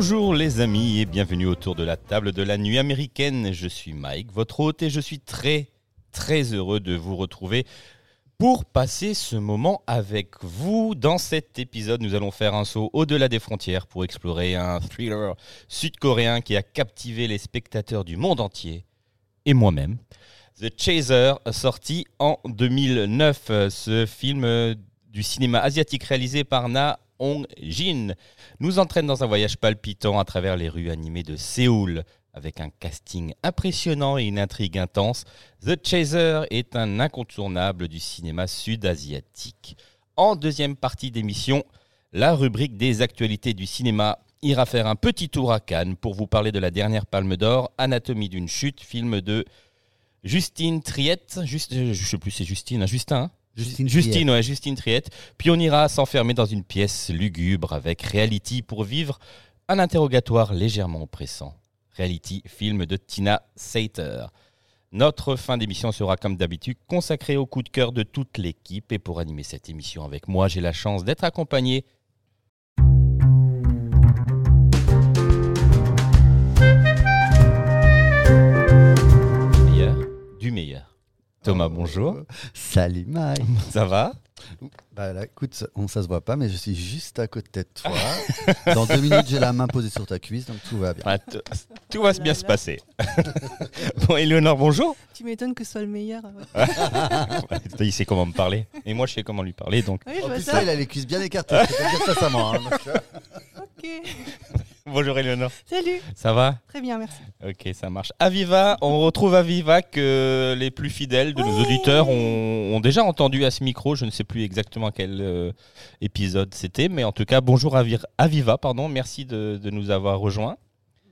Bonjour les amis et bienvenue autour de la table de la nuit américaine. Je suis Mike, votre hôte, et je suis très très heureux de vous retrouver pour passer ce moment avec vous. Dans cet épisode, nous allons faire un saut au-delà des frontières pour explorer un thriller sud-coréen qui a captivé les spectateurs du monde entier et moi-même. The Chaser, sorti en 2009. Ce film du cinéma asiatique réalisé par Na Hong Jin nous entraîne dans un voyage palpitant à travers les rues animées de Séoul. Avec un casting impressionnant et une intrigue intense, The Chaser est un incontournable du cinéma sud-asiatique. En deuxième partie d'émission, la rubrique des actualités du cinéma ira faire un petit tour à Cannes pour vous parler de la dernière Palme d'Or, Anatomie d'une chute, film de Justine Triette. Juste, je sais plus, c'est Justine, hein, Justin. hein? Justine Justine, ouais, Justine Triette. Puis on ira s'enfermer dans une pièce lugubre avec Reality pour vivre un interrogatoire légèrement oppressant. Reality, film de Tina Sater. Notre fin d'émission sera comme d'habitude consacrée au coup de cœur de toute l'équipe. Et pour animer cette émission avec moi, j'ai la chance d'être accompagné Thomas, bonjour. Salut Mike. Ça va? Bah là, écoute, on, ça se voit pas, mais je suis juste à côté de toi. Dans deux minutes, j'ai la main posée sur ta cuisse, donc tout va bien. T- Tout va bien se passer. bon, Éléonore, bonjour. Tu m'étonnes que ce soit le meilleur. ouais. Il sait comment me parler. Et moi, je sais comment lui parler. Donc, Oui, je En vois plus, ça. il a les cuisses bien écartées. Je peux pas dire ça à moi. hein, donc, Ok. bonjour Éléonore. Salut. Ça va? Très bien, merci. Ok, ça marche. Aviva, on retrouve Aviva que les plus fidèles de nos auditeurs ont, ont déjà entendu à ce micro. Je ne sais plus exactement quel euh, épisode c'était, mais en tout cas, bonjour Avir- Aviva, pardon. Merci de, de nous avoir rejoints.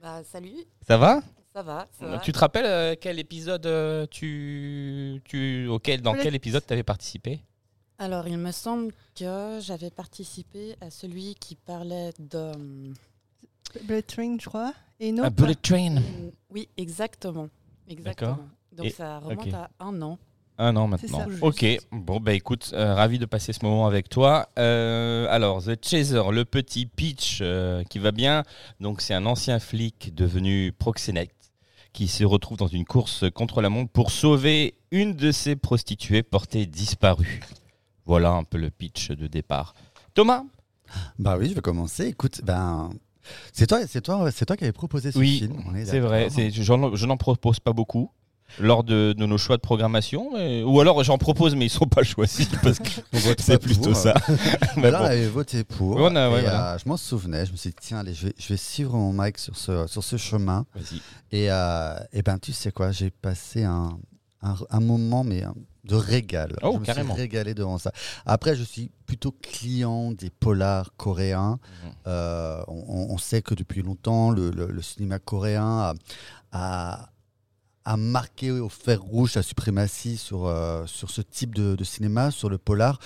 Bah salut, Ça va? Ça va, ça va. Tu te rappelles euh, quel épisode euh, tu, tu, auquel, dans quel épisode tu avais participé? Alors il me semble que j'avais participé à celui qui parlait de... Blood Train, je crois. Et non. A Bullet Train. Oui, exactement. Exactement. Donc Et- ça remonte à un an. Un an maintenant. ça. Ok, bon bah écoute, euh, ravi de passer ce moment avec toi. Euh, alors, The Chaser, le petit pitch euh, qui va bien. Donc c'est un ancien flic devenu proxénète qui se retrouve dans une course contre la montre pour sauver une de ses prostituées portée disparue. Voilà un peu le pitch de départ. Thomas? Bah oui, je vais commencer. Écoute, ben. C'est toi, c'est toi, c'est toi qui avais proposé ce Oui, film. C'est vrai, je n'en propose pas beaucoup lors de, de nos choix de programmation, mais- ou alors j'en propose mais ils sont pas choisis parce que c'est plutôt pour. ça. Mais là, bon. on avait voté pour. Oui, on a- ouais, et, voilà. euh, je m'en souvenais. Je me suis dit, tiens, allez, je vais, je vais suivre mon Mike sur ce, sur ce chemin. Et, euh, et ben, tu sais quoi, j'ai passé un, un, un moment mais euh, de régal. Oh, je me carrément. suis régalé devant ça. Après, je suis plutôt client des polars coréens. Mhm. Euh, on, on sait que depuis longtemps, le, le- le cinéma coréen a, a- a marqué au fer rouge la suprématie sur, euh, sur ce type de, de cinéma, sur le polar.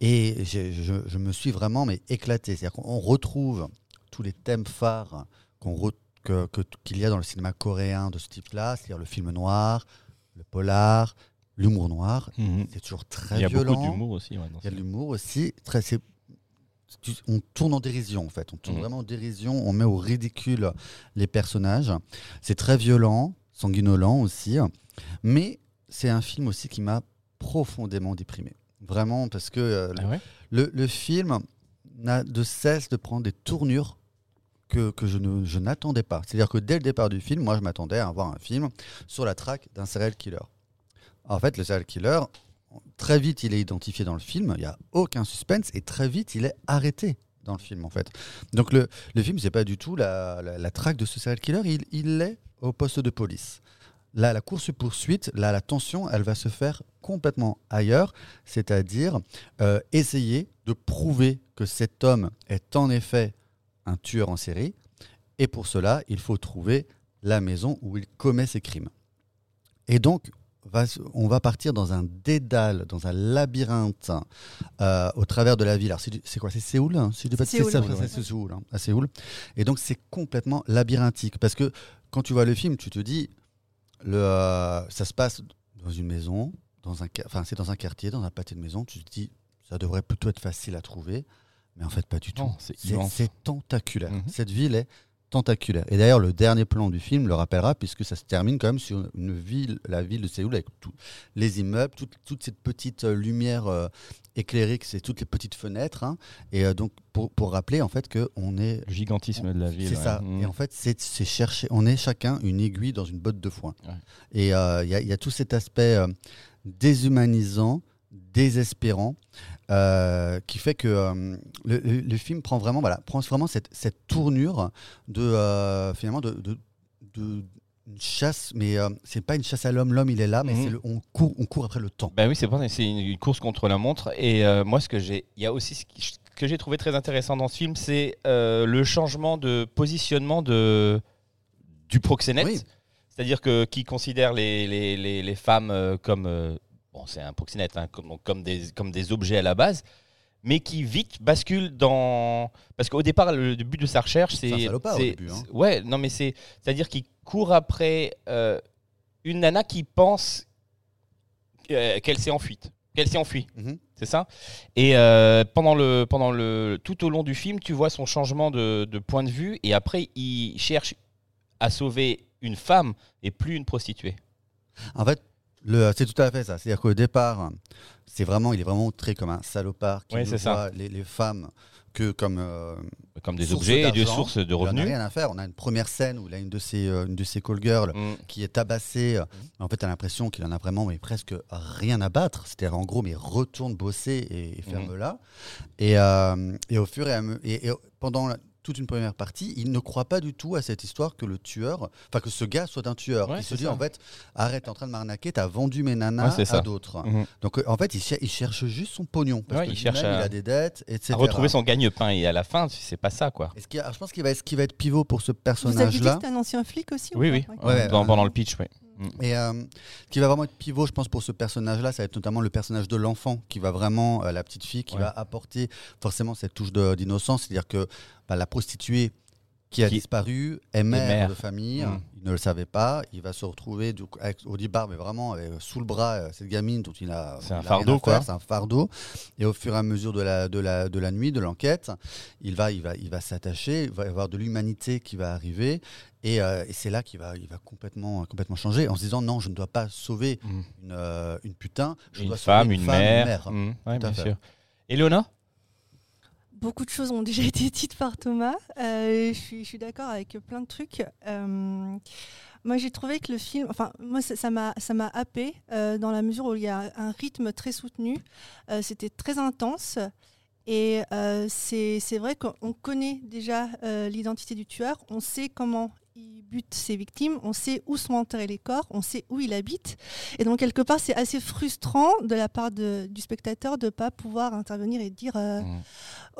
Et je, je me suis vraiment mais, éclaté. C'est-à-dire qu'on retrouve tous les thèmes phares qu'on qu'il y a dans le cinéma coréen de ce type-là, c'est-à-dire le film noir, le polar, l'humour noir. Mhm. C'est toujours très Il y a violent. beaucoup d'humour aussi. ouais, Il y a de l'humour aussi. Très, on tourne en dérision, en fait. On tourne Mhm. vraiment en dérision. On met au ridicule les personnages. C'est très violent, sanguinolent aussi. Mais c'est un film aussi qui m'a profondément déprimé. Vraiment, parce que euh, Ah ouais? le, le film n'a de cesse de prendre des tournures que, que je, ne, je n'attendais pas. C'est-à-dire que dès le départ du film, moi, je m'attendais à voir un film sur la traque d'un serial killer. En fait, le serial killer, très vite, il est identifié dans le film, il n'y a aucun suspense, et très vite, il est arrêté dans le film, en fait. Donc, le, le film, c'est pas du tout la, la, traque de ce serial killer, il, il est au poste de police. là, la course-poursuite, là, la tension, elle va se faire complètement ailleurs, c'est-à-dire euh, essayer de prouver que cet homme est en effet un tueur en série. Et pour cela, il faut trouver la maison où il commet ses crimes. Et donc, va- on va partir dans un dédale, dans un labyrinthe euh, au travers de la ville. Alors, c'est quoi? C'est Séoul hein Si C'est Séoul, ça, oui. c'est Séoul, hein, à Séoul. Et donc, c'est complètement labyrinthique. Parce que quand tu vois le film, tu te dis, le, euh, ça se passe dans une maison, dans un, enfin, c'est dans un quartier, dans un pâté de maison. Tu te dis, ça devrait plutôt être facile à trouver. Mais en fait, pas du tout. C'est tentaculaire. Mhm. Cette ville est tentaculaire. Et d'ailleurs, le dernier plan du film le rappellera, puisque ça se termine quand même sur une ville, la ville de Séoul, avec tous les immeubles, toute, toute cette petite euh, lumière euh, éclairée, c'est toutes les petites fenêtres. hein. Et euh, donc, pour, pour rappeler en fait qu'on est. Le gigantisme de la ville. C'est ouais. ça. Mm. Et en fait, c'est chercher. On est chacun une aiguille dans une botte de foin. Ouais. Et euh, il y, a- il y a tout cet aspect euh, déshumanisant, désespérant, euh, qui fait que euh, le, le- le film prend vraiment, voilà, prend vraiment cette, cette tournure de euh, finalement de, de- de- une chasse, mais euh, c'est pas une chasse à l'homme. L'homme, il est là, mais Mhm. le- on court, on court après le temps. Ben oui, c'est une, une course contre la montre. Et euh, moi, ce que j'ai, il y a aussi ce qui- ce que j'ai trouvé très intéressant dans ce film, c'est euh, le changement de positionnement de du proxénète. Oui. C'est-à-dire que qui considère les, les, les, les femmes comme bon, c'est un proxénète, hein, comme, des comme des objets à la base. Mais qui vite bascule dans parce qu'au départ le, le but de sa recherche c'est C'est un salopard au début, hein. ouais non mais c'est c'est à dire qu'il court après euh, une nana qui pense euh, qu'elle s'est enfuie qu'elle s'est enfuie Mhm. c'est ça? Et euh, pendant le, pendant le, tout au long du film, tu vois son changement de, de point de vue et après, il cherche à sauver une femme et plus une prostituée. En fait, c'est tout à fait ça. C'est-à-dire qu'au départ, c'est vraiment, il est vraiment montré comme un salopard qui ne c'est ça. voit les, les femmes que comme euh, Comme des objets et des sources de Il en a revenus. rien à faire. On a une première scène où il a une de ses, euh, une de ses call girls Mm. qui est tabassée. En fait, tu as l'impression qu'il en a vraiment mais presque rien à battre. C'est-à-dire, en gros, mais retourne bosser et, et ferme-la. Et, euh, et au fur et à mesure. Et, et pendant la- toute une première partie, il ne croit pas du tout à cette histoire que le tueur, enfin que ce gars soit un tueur. Ouais, il se c'est dit ça. en fait, arrête, t'es en train de m'arnaquer, t'as vendu mes nanas Ouais, c'est à d'autres. Mhm. Donc euh, en fait, il, cher- il cherche juste son pognon. Parce Ouais, que il cherche à- il a des dettes, etc. À retrouver son gagne-pain et à la fin, c'est pas ça quoi. Est-ce je pense qu'il va, ce qui va être pivot pour ce Vous aviez dit que personnage-là. c'était un ancien flic aussi ou Oui, oui, Ok. Ouais, Dans- euh, pendant le pitch, oui. Et euh, ce qui va vraiment être pivot, je pense, pour ce personnage-là, ça va être notamment le personnage de l'enfant, qui va vraiment, euh, la petite fille, qui Ouais. va apporter forcément cette touche d'innocence, c'est-à-dire que bah, la prostituée qui a Qui- disparu est mère, mère. de famille, Mm. Ne le savait pas, il va se retrouver du coup, avec Audibar, mais vraiment euh, sous le bras, euh, cette gamine dont il a. C'est un fardeau, quoi. C'est un fardeau. Et au fur et à mesure de la, de la, de la nuit, de l'enquête, il va, il va, il va s'attacher, il va y avoir de l'humanité qui va arriver. Et, euh, et c'est là qu'il va, il va complètement, complètement changer en se disant non, je ne dois pas sauver Mm. une, une putain, je Une dois femme, sauver une mère. une Mm, ouais, Tout à bien sûr. Éléonore Beaucoup de choses ont déjà été dites par Thomas. Euh, je suis, d'accord avec plein de trucs. Euh, moi, j'ai trouvé que le film, enfin, moi, ça m'a, ça m'a happé euh, dans la mesure où il y a un rythme très soutenu. C'était très intense. Et c'est, vrai qu'on connaît déjà l'identité du tueur. On sait comment il bute ses victimes. On sait où sont enterrés les corps. On sait où il habite. Et donc, quelque part, c'est assez frustrant de la part de- du spectateur de ne pas pouvoir intervenir et dire. euh, Mm.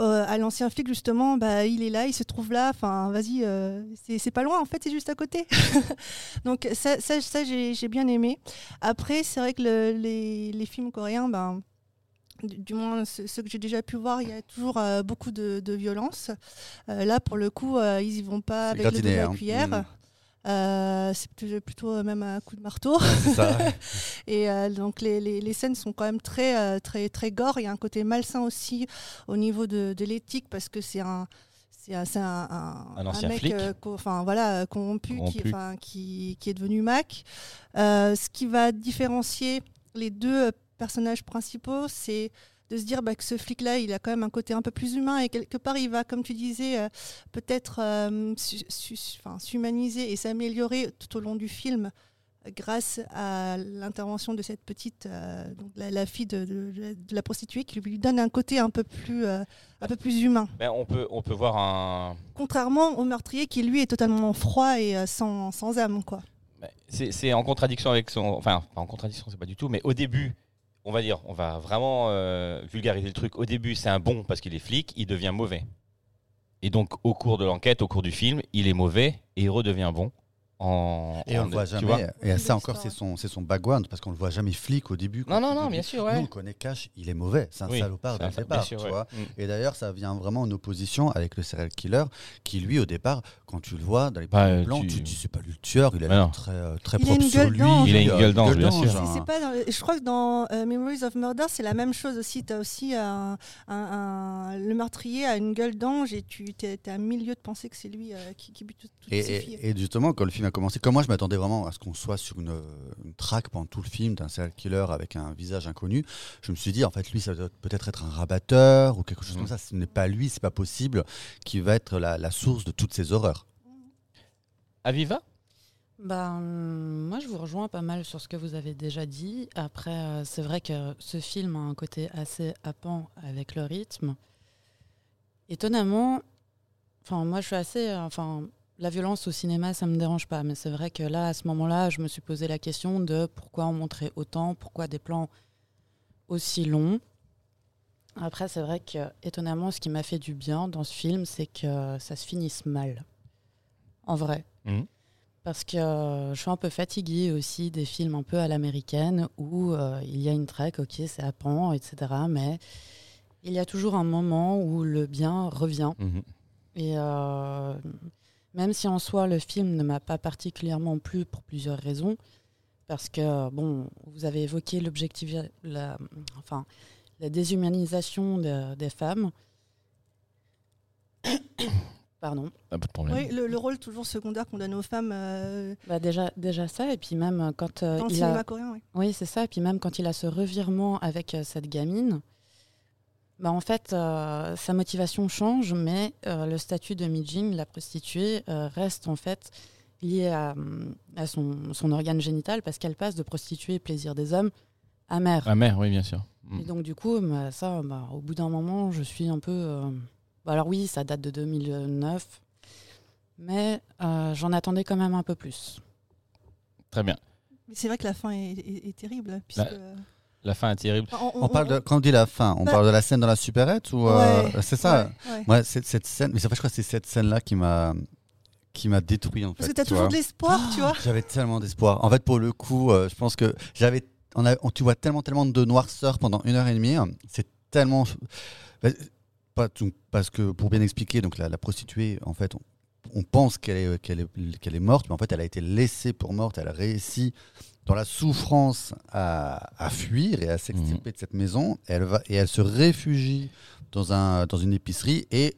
euh, à l'ancien flic justement bah, il est là il se trouve là enfin vas-y euh, c'est pas loin en fait c'est juste à côté donc ça, ça, ça, j'ai bien aimé après c'est vrai que le- les, les films coréens ben du, moins ce- que j'ai déjà pu voir il y a toujours euh, beaucoup de, de violence Euh, là pour le coup euh, ils y vont pas avec le de la hein. cuillère. Euh, c'est plutôt, plutôt même un coup de marteau ça. et euh, donc les, les- les scènes sont quand même très, très, très gore. Il y a un côté malsain aussi au niveau de, de l'éthique parce que c'est un. C'est un, un, mec flic. euh, co- enfin, voilà, corrompu, Qui, enfin, qui, qui est devenu Mac. Ce qui va différencier les deux personnages principaux, c'est de se dire bah, que ce flic-là, il a quand même un côté un peu plus humain et quelque part, il va, comme tu disais, euh, peut-être euh, s'humaniser et s'améliorer tout au long du film grâce à l'intervention de cette petite, euh, donc la, la fille de, de- de la prostituée, qui lui donne un côté un peu plus, euh, un peu plus humain. Ben, on, peut, on peut voir un. Contrairement au meurtrier qui, lui, est totalement froid et euh, sans, sans âme. Quoi. c'est c'est en contradiction avec son. Enfin, pas en contradiction, c'est pas du tout, mais au début, on va dire, on va vraiment euh, vulgariser le truc. Au début, c'est un bon parce qu'il est flic, il devient mauvais. Et donc, au cours de l'enquête, au cours du film, il est mauvais et il redevient bon. En, Et on en- le voit jamais. et ça encore, c'est son, c'est son background, parce qu'on le voit jamais flic au début. Non, non, non, début, bien sûr, Nous, on connaît Cash, il est mauvais. C'est un Oui, salopard dès ça, le bien départ, sûr, tu ouais. vois. Mm. Et d'ailleurs, ça vient vraiment en opposition avec le serial killer, qui lui, au départ, quand tu le vois dans les Bah, plans, tu- tu te dis c'est pas lui le tueur, il a l'air très, euh, très Il a propre une sur gueule lui. d'ange. Il a une euh, gueule d'ange, bien sûr. hein. Je crois que dans euh, Memories of Murder, c'est la même chose aussi. Tu as aussi un, un- un- le meurtrier a une gueule d'ange et tu es, à mille lieues de penser que c'est lui euh, qui, qui bute toutes Et, ses filles. et- et justement, quand le film a commencé, comme moi, je m'attendais vraiment à ce qu'on soit sur une, une traque pendant tout le film d'un serial killer avec un visage inconnu. Je me suis dit, en fait, lui, ça doit peut-être être un rabatteur ou quelque chose Mhm. comme ça. Ce n'est pas lui, c'est pas possible, qui va être la, la source de toutes ces horreurs. Aviva? Hum, moi, je vous rejoins pas mal sur ce que vous avez déjà dit. Après, euh, c'est vrai que ce film a un côté assez happant avec le rythme. Étonnamment, moi, je suis assez. euh, Enfin, la violence au cinéma, ça me dérange pas. Mais c'est vrai que là, à ce moment-là, je me suis posé la question de pourquoi en montrer autant, pourquoi des plans aussi longs. Après, c'est vrai que, étonnamment, ce qui m'a fait du bien dans ce film, c'est que ça se finisse mal. En vrai. Mhm. Parce que euh, je suis un peu fatiguée aussi des films un peu à l'américaine où euh, il y a une traque, ok, c'est happant, etc. Mais il y a toujours un moment où le bien revient. Mhm. Et euh, même si en soi le film ne m'a pas particulièrement plu pour plusieurs raisons, parce que bon, vous avez évoqué l'objectif, la, enfin, la déshumanisation de- des femmes. Pardon. Ah, pas de problème. Oui, le, le rôle toujours secondaire qu'on donne aux femmes euh, Bah déjà, déjà ça, et puis même quand euh, dans le il cinéma a, coréen. oui. oui c'est ça, et puis même quand il a ce revirement avec euh, cette gamine, bah en fait euh, sa motivation change, mais euh, le statut de Mijin, la prostituée, euh, reste en fait lié à, à son, son organe génital parce qu'elle passe de prostituée plaisir des hommes à mère. Ah, mère, oui, bien sûr. Et donc du coup, bah, ça, bah, au bout d'un moment, je suis un peu. Bah, alors oui, ça date de 2009, mais euh, j'en attendais quand même un peu plus. Très bien. Mais c'est vrai que la fin est, est- est terrible. Puisque, La fin est terrible. On parle de, quand on dit la fin, on Bah- parle de la scène dans la supérette ou euh, c'est ça? Ouais, ouais. Cette scène. Mais en fait, je crois que c'est cette scène-là qui m'a qui m'a détruit en fait. Parce que tu as tu toujours vois. de l'espoir, tu vois. J'avais tellement d'espoir. En fait, pour le coup, euh, je pense que j'avais. On a, on- tu vois tellement, tellement de noirceur pendant une heure et demie. C'est tellement. Pas tout- parce que pour bien expliquer, donc la, la prostituée, en fait, on, on pense qu'elle est, qu'elle est, qu'elle est morte, mais en fait, elle a été laissée pour morte. Elle a réussi, dans la souffrance, à, à fuir et à s'extirper de cette maison. Elle va et elle se réfugie dans un dans une épicerie et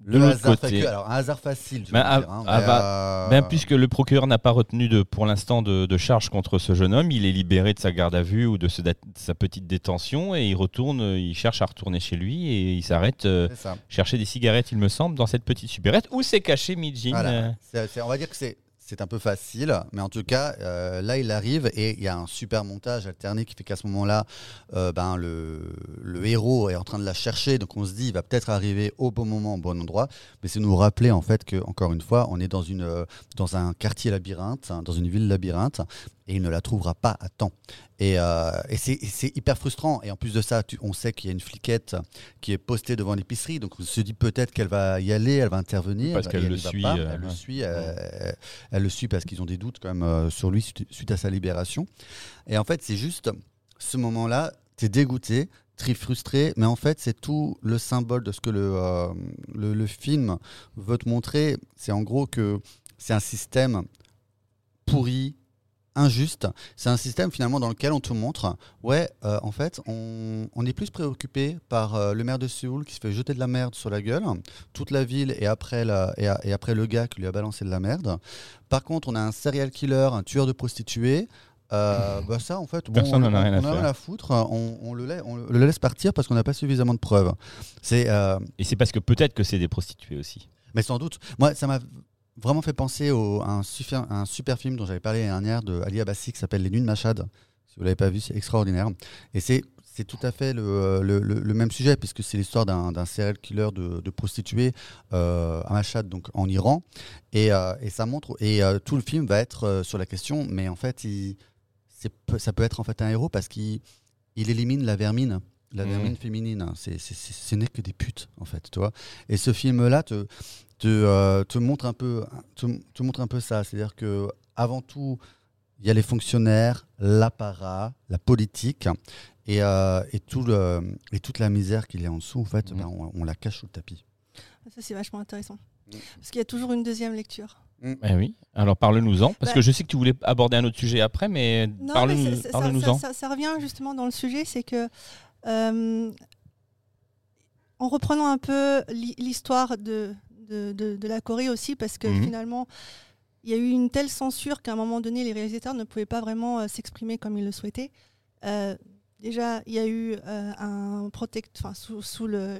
De l'autre côté. alors un hasard facile. Je Ben, veux dire, hein, euh, Ben, puisque le procureur n'a pas retenu de, pour l'instant de, de charge contre ce jeune homme, il est libéré de sa garde à vue ou de, ce- de sa petite détention et il retourne, il cherche à retourner chez lui et il s'arrête euh, chercher des cigarettes, il me semble, dans cette petite supérette où s'est caché Mijin. Voilà. euh, on va dire que c'est c'est un peu facile, mais en tout cas, euh, là, il arrive et il y a un super montage alterné qui fait qu'à ce moment-là, euh, ben, le, héros est en train de la chercher, donc on se dit, il va peut-être arriver au bon moment, au bon endroit, mais c'est nous rappeler en fait que, encore une fois, on est dans, euh, un quartier labyrinthe, hein, dans une ville labyrinthe, et il ne la trouvera pas à temps. Et, euh, et c'est hyper frustrant. Et en plus de ça, tu- on sait qu'il y a une fliquette qui est postée devant l'épicerie, donc on se dit peut-être qu'elle va y aller, elle va intervenir. Parce qu'elle elle le suit, pas. euh, elle le suit. elle le suit parce qu'ils ont des doutes quand même euh, sur lui suite, suite à sa libération. Et en fait, c'est juste ce moment-là, tu es dégoûté, très frustré, mais en fait, c'est tout le symbole de ce que le, euh, le, le film veut te montrer. C'est en gros que c'est un système pourri, injuste. C'est un système finalement dans lequel on te montre, ouais, euh, en fait, on, on est plus préoccupé par euh, le maire de Séoul qui se fait jeter de la merde sur la gueule, toute la ville et après, la, et, a- et après le gars qui lui a balancé de la merde. Par contre, on a un serial killer, un tueur de prostituées. euh, bah ça, en fait, bon, Personne on n'en a rien on faire. à foutre. On, on le, lai- on le laisse partir parce qu'on n'a pas suffisamment de preuves. C'est, euh, Et c'est parce que peut-être que c'est des prostituées aussi. mais sans doute. Moi, ça m'a vraiment fait penser à un, super, film dont j'avais parlé l'année dernière de Ali Abassi qui s'appelle Les Nuits de Machad. Si vous l'avez pas vu, c'est extraordinaire. Et c'est tout à fait le, même sujet, puisque c'est l'histoire d'un serial killer de, de prostituées euh, à Mashhad, donc en Iran. Et, euh, ça montre. Et euh, tout le film va être sur la question, mais en fait, ça peut être en fait un héros parce qu'il il élimine la vermine. La Mhm. vermine féminine, c'est, c'est, c'est- ce n'est que des putes en fait, tu vois. Et ce film-là te, te, euh, te montre un peu, te, te montre un peu ça, c'est-à-dire que avant tout, il y a les fonctionnaires, l'apparat, la politique, et, euh, et, tout le, et toute la misère qu'il y a en dessous, en fait, Mhm. ben, on, on la cache sous le tapis. Ça, c'est vachement intéressant. Mm. Parce qu'il y a toujours une deuxième lecture. Eh oui. Alors parle-nous-en, parce Bah- que je sais que tu voulais aborder un autre sujet après, mais Non, parle-nous- mais ça- ça- parle-nous-en. ça, ça- ça revient justement dans le sujet, c'est que euh, en reprenant un peu l'hi- l'histoire de, de, de- de la Corée aussi, parce que Mhm. finalement, il y a eu une telle censure qu'à un moment donné, les réalisateurs ne pouvaient pas vraiment euh, s'exprimer comme ils le souhaitaient. Euh, déjà, il y a eu euh, un protect, sous, sous le,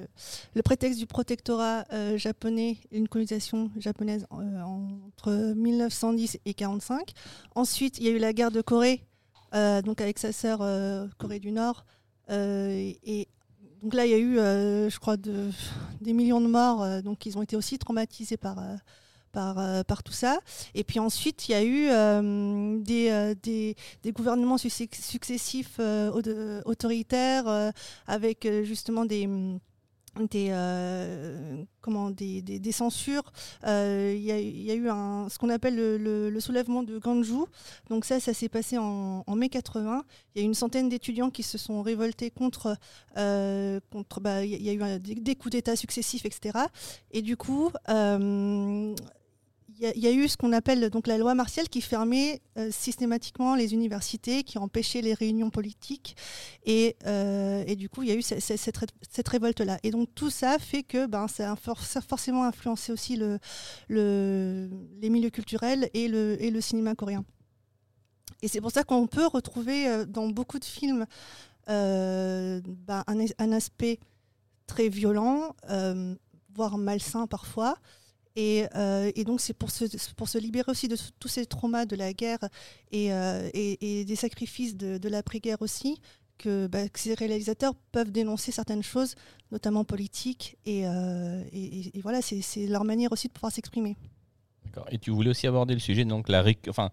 le prétexte du protectorat euh, japonais, une colonisation japonaise euh, entre 1910 et 1945. Ensuite, il y a eu la guerre de Corée, euh, donc avec sa sœur euh, Corée du Nord. Euh, et, donc là, il y a eu, euh, je crois, de- des millions de morts. euh, donc ils ont été aussi traumatisés par, par, tout ça. Et puis ensuite, il y a eu des, des, gouvernements succ- successifs au- autoritaires avec justement des des, euh, comment, des, censures. Euh, Il y, a, eu un, ce qu'on appelle le, soulèvement de Ganju. Donc ça, ça s'est passé en, mai 80. Il y a une centaine d'étudiants qui se sont révoltés contre... euh, bah, il y a eu des coups d'État successifs, etc. Et du coup... il y, y a eu ce qu'on appelle donc la loi martiale qui fermait euh, systématiquement les universités, qui empêchait les réunions politiques, et, euh, du coup il y a eu ce- ce- cette, ré- cette révolte-là. Et donc tout ça fait que ben, ça a forcément influencé aussi le, le- les milieux culturels et le, cinéma coréen. Et c'est pour ça qu'on peut retrouver euh, dans beaucoup de films ben, un, aspect très violent, voire malsain parfois. Et, euh, et donc c'est pour se, pour se libérer aussi de tous ces traumas de la guerre et, euh, et- et des sacrifices de, de l'après-guerre aussi que, bah, que ces réalisateurs peuvent dénoncer certaines choses, notamment politiques. Et, euh, et- voilà, c'est leur manière aussi de pouvoir s'exprimer. D'accord. Et tu voulais aussi aborder le sujet, donc la, réc- enfin,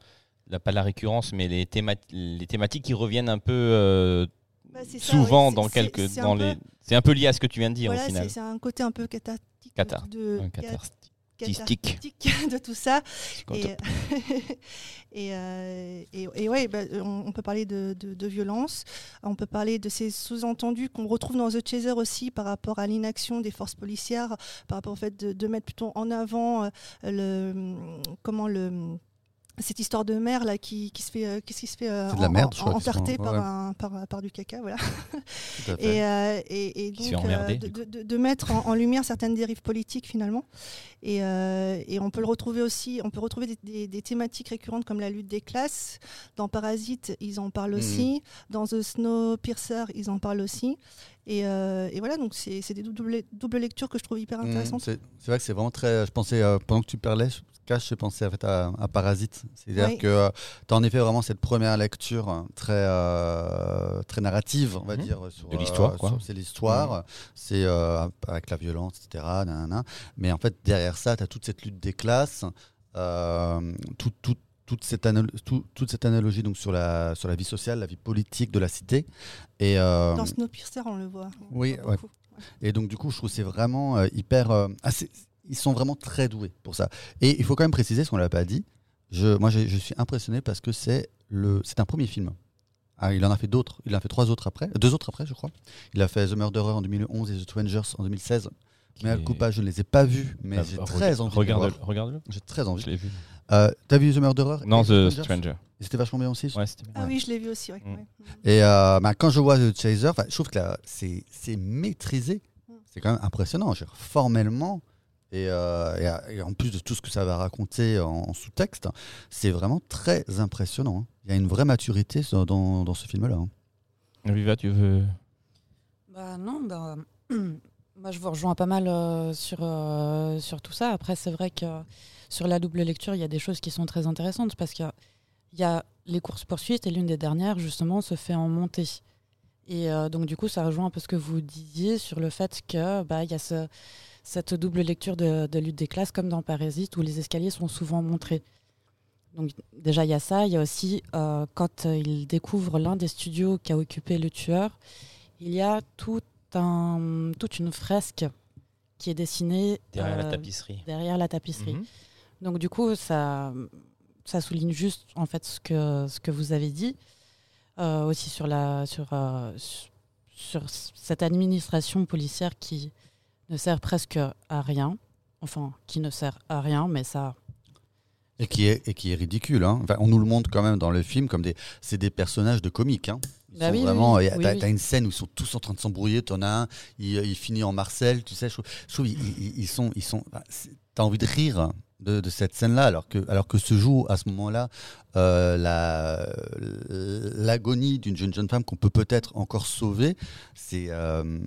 la- pas la récurrence, mais les, les thématiques qui reviennent un peu Bah, ça, souvent dans quelques, c'est dans un peu- les. C'est un peu lié à ce que tu viens de dire Voilà, au final. c'est un côté un peu cathartique Cathar- de, Un cat- de tout ça. Et, et, euh, et, et ouais, bah, on, on peut parler de, de- de violence, on peut parler de ces sous-entendus qu'on retrouve dans The Chaser aussi par rapport à l'inaction des forces policières, par rapport au fait de, de mettre plutôt en avant euh, le, comment le cette histoire de mer là qui, qui se fait euh, qu'est-ce qui se fait euh, de la merde, en- par, ouais. un, par, par du caca voilà. Et, euh, et, et donc euh, de, de- de mettre en, en lumière certaines dérives politiques finalement. Et, euh, et on peut le retrouver aussi on peut retrouver des, des- des thématiques récurrentes comme la lutte des classes. Dans Parasite ils en parlent Mhm. aussi. Dans The Snowpiercer ils en parlent aussi. Et, euh, et voilà donc c'est c'est des doubles, doubles lectures que je trouve hyper Mmh, intéressantes. c'est c'est vrai que c'est vraiment très. Je pensais, euh, pendant que tu parlais, je cache, j'ai pensé en fait, à, à Parasite. C'est-à-dire Oui. que tu as en effet vraiment cette première lecture hein, très, euh, très narrative, on va Mhm. dire. Sur, De l'histoire, euh, quoi. C'est l'histoire, c'est euh, avec la violence, etc. nanana. Mais en fait, derrière ça, tu as toute cette lutte des classes, euh, tout- tout- toute, cette tout- toute cette analogie donc, sur, la, sur la vie sociale, la vie politique de la cité. Et, euh, dans Snowpiercer on le voit on Oui, ouais. et donc, du coup, je trouve que c'est vraiment euh, hyper. euh, assez- ils sont vraiment très doués pour ça. Et il faut quand même préciser, ce qu'on ne l'a pas dit, je, moi je suis impressionné parce que c'est le, c'est un premier film. Ah, il en a fait d'autres, il en a fait trois autres après, deux autres après, je crois. Il a fait The Murderer en 2011 et The Strangers en 2016. Mais à le coup, pas, je ne les ai pas vus, mais Ah, j'ai bah, très regarde- envie de les Regarde-le. voir. Regarde-le. J'ai très envie. Je l'ai vu. Euh, T'as vu The Murderer Non, The Strangers Stranger. Et C'était vachement bien aussi. je Ouais, c'était bien. ah oui je l'ai vu aussi ouais, Mm. Et euh, bah, quand je vois The Chaser, je trouve que là, c'est c'est maîtrisé. Mm. C'est quand même impressionnant. Formellement, et, euh, et- et en plus de tout ce que ça va raconter en, en sous-texte, c'est vraiment très impressionnant. hein. Il y a une vraie maturité dans, dans ce film-là. hein. Viva, tu veux. Bah non, bah, moi je vous rejoins pas mal euh, sur, euh, sur tout ça. Après, c'est vrai que sur la double lecture, il y a des choses qui sont très intéressantes parce qu'il y a les courses-poursuites et l'une des dernières, justement, se fait en montée. Et euh, donc, du coup, ça rejoint un peu ce que vous disiez sur le fait qu'il bah, y a ce, cette double lecture de, de, lutte des classes, comme dans Parasite, où les escaliers sont souvent montrés. Donc, déjà, il y a ça. Il y a aussi, euh, quand il découvre l'un des studios qui a occupé le tueur, il y a tout un, toute une fresque qui est dessinée derrière euh, la tapisserie. Derrière la tapisserie. -hmm. Donc, du coup, ça, ça souligne juste en fait ce que, ce que vous avez dit. Euh, aussi sur, la, sur, euh, sur cette administration policière qui ne sert presque à rien. Enfin, qui ne sert à rien, mais ça. Et qui est, et qui est ridicule. Hein. Enfin, on nous le montre quand même dans le film comme des, c'est des personnages de comiques. Hein. Bah oui, vraiment, oui, t'as, oui, t'as une scène où ils sont tous en train de s'embrouiller. T'en as un, il, il, finit en Marcel, tu sais. Je trouve, je trouve ils, ils, ils, sont, ils sont. T'as envie de rire de, de cette scène-là, alors que, alors que se joue à ce moment-là euh, la, l'agonie d'une jeune jeune femme qu'on peut peut-être encore sauver. C'est, euh,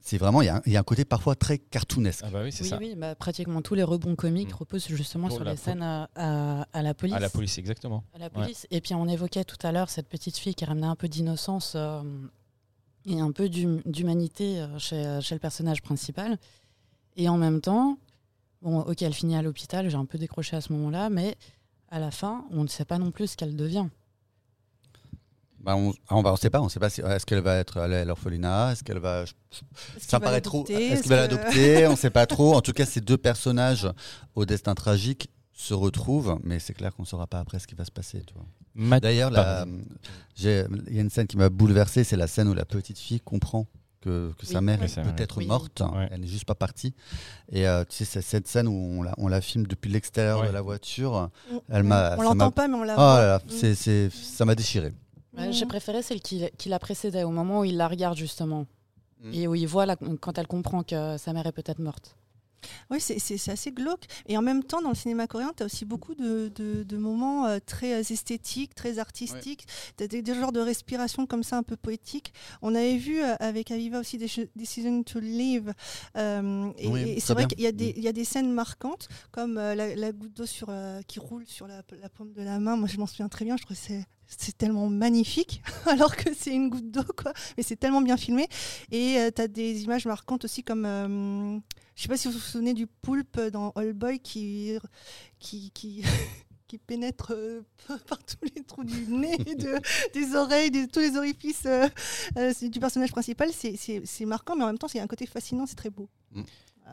c'est vraiment, il y, y, a un côté parfois très cartoonesque. Ah bah oui, c'est oui, ça. oui bah, pratiquement tous les rebonds comiques Mm. reposent justement Pour sur la les scènes à, à- à la police. À la police, exactement. À la police. Et puis on évoquait tout à l'heure cette petite fille qui ramenait un peu d'innocence euh, et un peu d'hum- d'humanité chez, chez le personnage principal. Et en même temps, bon, ok, elle finit à l'hôpital, j'ai un peu décroché à ce moment-là, mais à la fin, on ne sait pas non plus ce qu'elle devient. Bah, on, ah, on, va, on sait pas, on sait pas si, est-ce qu'elle va être à l'orphelinat, est-ce qu'elle va, Est-ce ça qu'il va paraît trop, l'adopter est-ce qu'il va l'adopter, on sait pas trop. En tout cas, ces deux personnages au destin tragique se retrouvent, mais c'est clair qu'on saura pas après ce qui va se passer. Tu vois. D'ailleurs, il y a une scène qui m'a bouleversé, c'est la scène où la petite fille comprend que, que sa mère Oui, est peut-être Oui. morte, Ouais. elle n'est juste pas partie. Et euh, tu sais, c'est cette scène où on la, on la filme depuis l'extérieur Ouais. de la voiture. On- Elle m'a- on l'entend pas, mais on la Oh voit. Mm. c'est, c'est, ça m'a déchiré. Ouais, Mm. J'ai préféré celle qui, qui la précédait, au moment où il la regarde justement. Mm. Et où il voit la- quand elle comprend que sa mère est peut-être morte. Oui, c'est- assez glauque. Et en même temps, dans le cinéma coréen, tu as aussi beaucoup de, de- de moments euh, très euh, esthétiques, très artistiques. Tu as des, des genres de respiration comme ça, un peu poétiques. On avait vu euh, avec Aviva aussi des Decision to Live. euh, et Oui, et très c'est vrai qu'il y, a des- il y a des scènes marquantes, comme euh, la, la goutte d'eau euh, qui roule sur la, la paume de la main. Moi, je m'en souviens très bien. Je trouve que c'est. C'est tellement magnifique, alors que c'est une goutte d'eau, quoi. Mais c'est tellement bien filmé. Et tu as des images marquantes aussi, comme euh, je sais pas si vous vous souvenez du poulpe dans All Boy qui, qui, qui, qui pénètre euh, par tous les trous du nez, de, des oreilles, de tous les orifices euh, euh, du personnage principal. C'est- marquant, mais en même temps, c'est un côté fascinant, c'est très beau.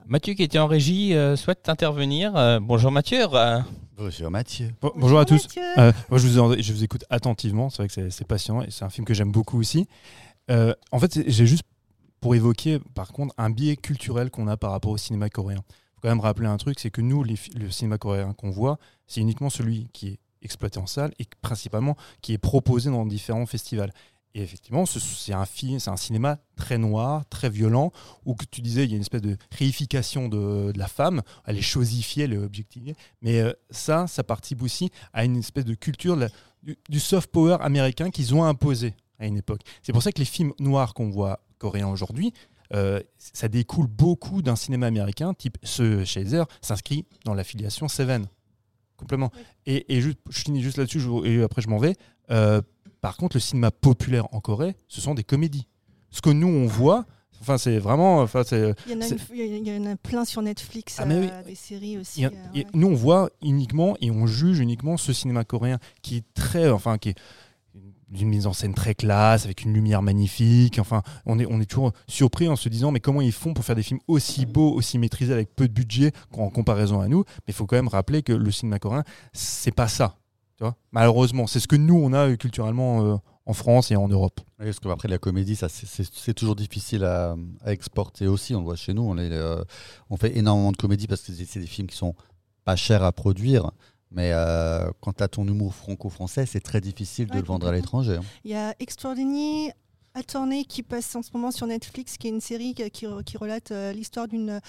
Mathieu qui était en régie euh, souhaite intervenir. Euh, bonjour Mathieu. euh, Bonjour Mathieu. Bon- bonjour à tous. Euh, moi, je vous, en- je vous écoute attentivement. C'est vrai que c'est- passionnant et c'est un film que j'aime beaucoup aussi. Euh, en fait, j'ai juste pour évoquer, par contre, un biais culturel qu'on a par rapport au cinéma coréen. Il faut quand même rappeler un truc, c'est que nous, les le cinéma coréen qu'on voit, c'est uniquement celui qui est exploité en salle et principalement qui est proposé dans différents festivals. Et effectivement, ce- c'est un film, c'est un cinéma très noir, très violent, où que tu disais, il y a une espèce de réification de, de la femme, elle est chosifiée, elle est objectivée. Mais euh, ça, ça participe aussi à une espèce de culture de la- du, du soft power américain qu'ils ont imposé à une époque. C'est pour ça que les films noirs qu'on voit coréens aujourd'hui, euh, ça découle beaucoup d'un cinéma américain, type ce Shazer s'inscrit dans l'affiliation Seven. Complètement. Et, et juste, je finis juste là-dessus, et après je m'en vais. Euh, par contre, le cinéma populaire en Corée, ce sont des comédies. Ce que nous, on voit, enfin, c'est vraiment. Enfin, c'est, Il y, en a une- il y en a plein sur Netflix, Ah, mais oui. euh, des séries aussi. Euh, ouais. nous, on voit uniquement et on juge uniquement ce cinéma coréen qui est très, enfin, qui est d'une mise en scène très classe, avec une lumière magnifique. Enfin, on est, on est toujours surpris en se disant, mais comment ils font pour faire des films aussi beaux, aussi maîtrisés, avec peu de budget en comparaison à nous Mais il faut quand même rappeler que le cinéma coréen, c'est pas ça. Tu vois Malheureusement, c'est ce que nous, on a euh, culturellement euh, en France et en Europe. Oui, parce qu'après la comédie, ça c'est- toujours difficile à, à exporter aussi. On le voit chez nous, on, est, euh, on fait énormément de comédies parce que c'est des films qui sont pas chers à produire. Mais euh, tu as ton humour franco-français, c'est très difficile de le vendre à l'étranger. hein. Il y a Extraordinary Attorney qui passe en ce moment sur Netflix, qui est une série qui, relate euh, l'histoire d'une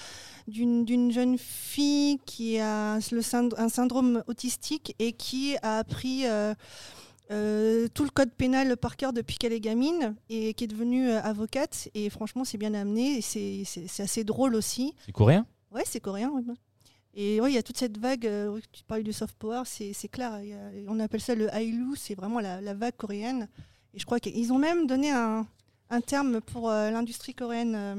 d'une d'une jeune fille qui a le synd- un syndrome autistique et qui a appris euh, euh, tout le code pénal par cœur depuis qu'elle est gamine et qui est devenue euh, avocate. Et franchement, c'est bien amené et c'est assez drôle aussi. C'est coréen? Ouais, c'est coréen. ouais. Et oui, il y a toute cette vague, tu parlais du soft power, c'est c'est clair. a- on appelle ça le Hailu, c'est vraiment la, la vague coréenne. Et je crois qu'ils ont même donné un, un terme pour euh, l'industrie coréenne euh,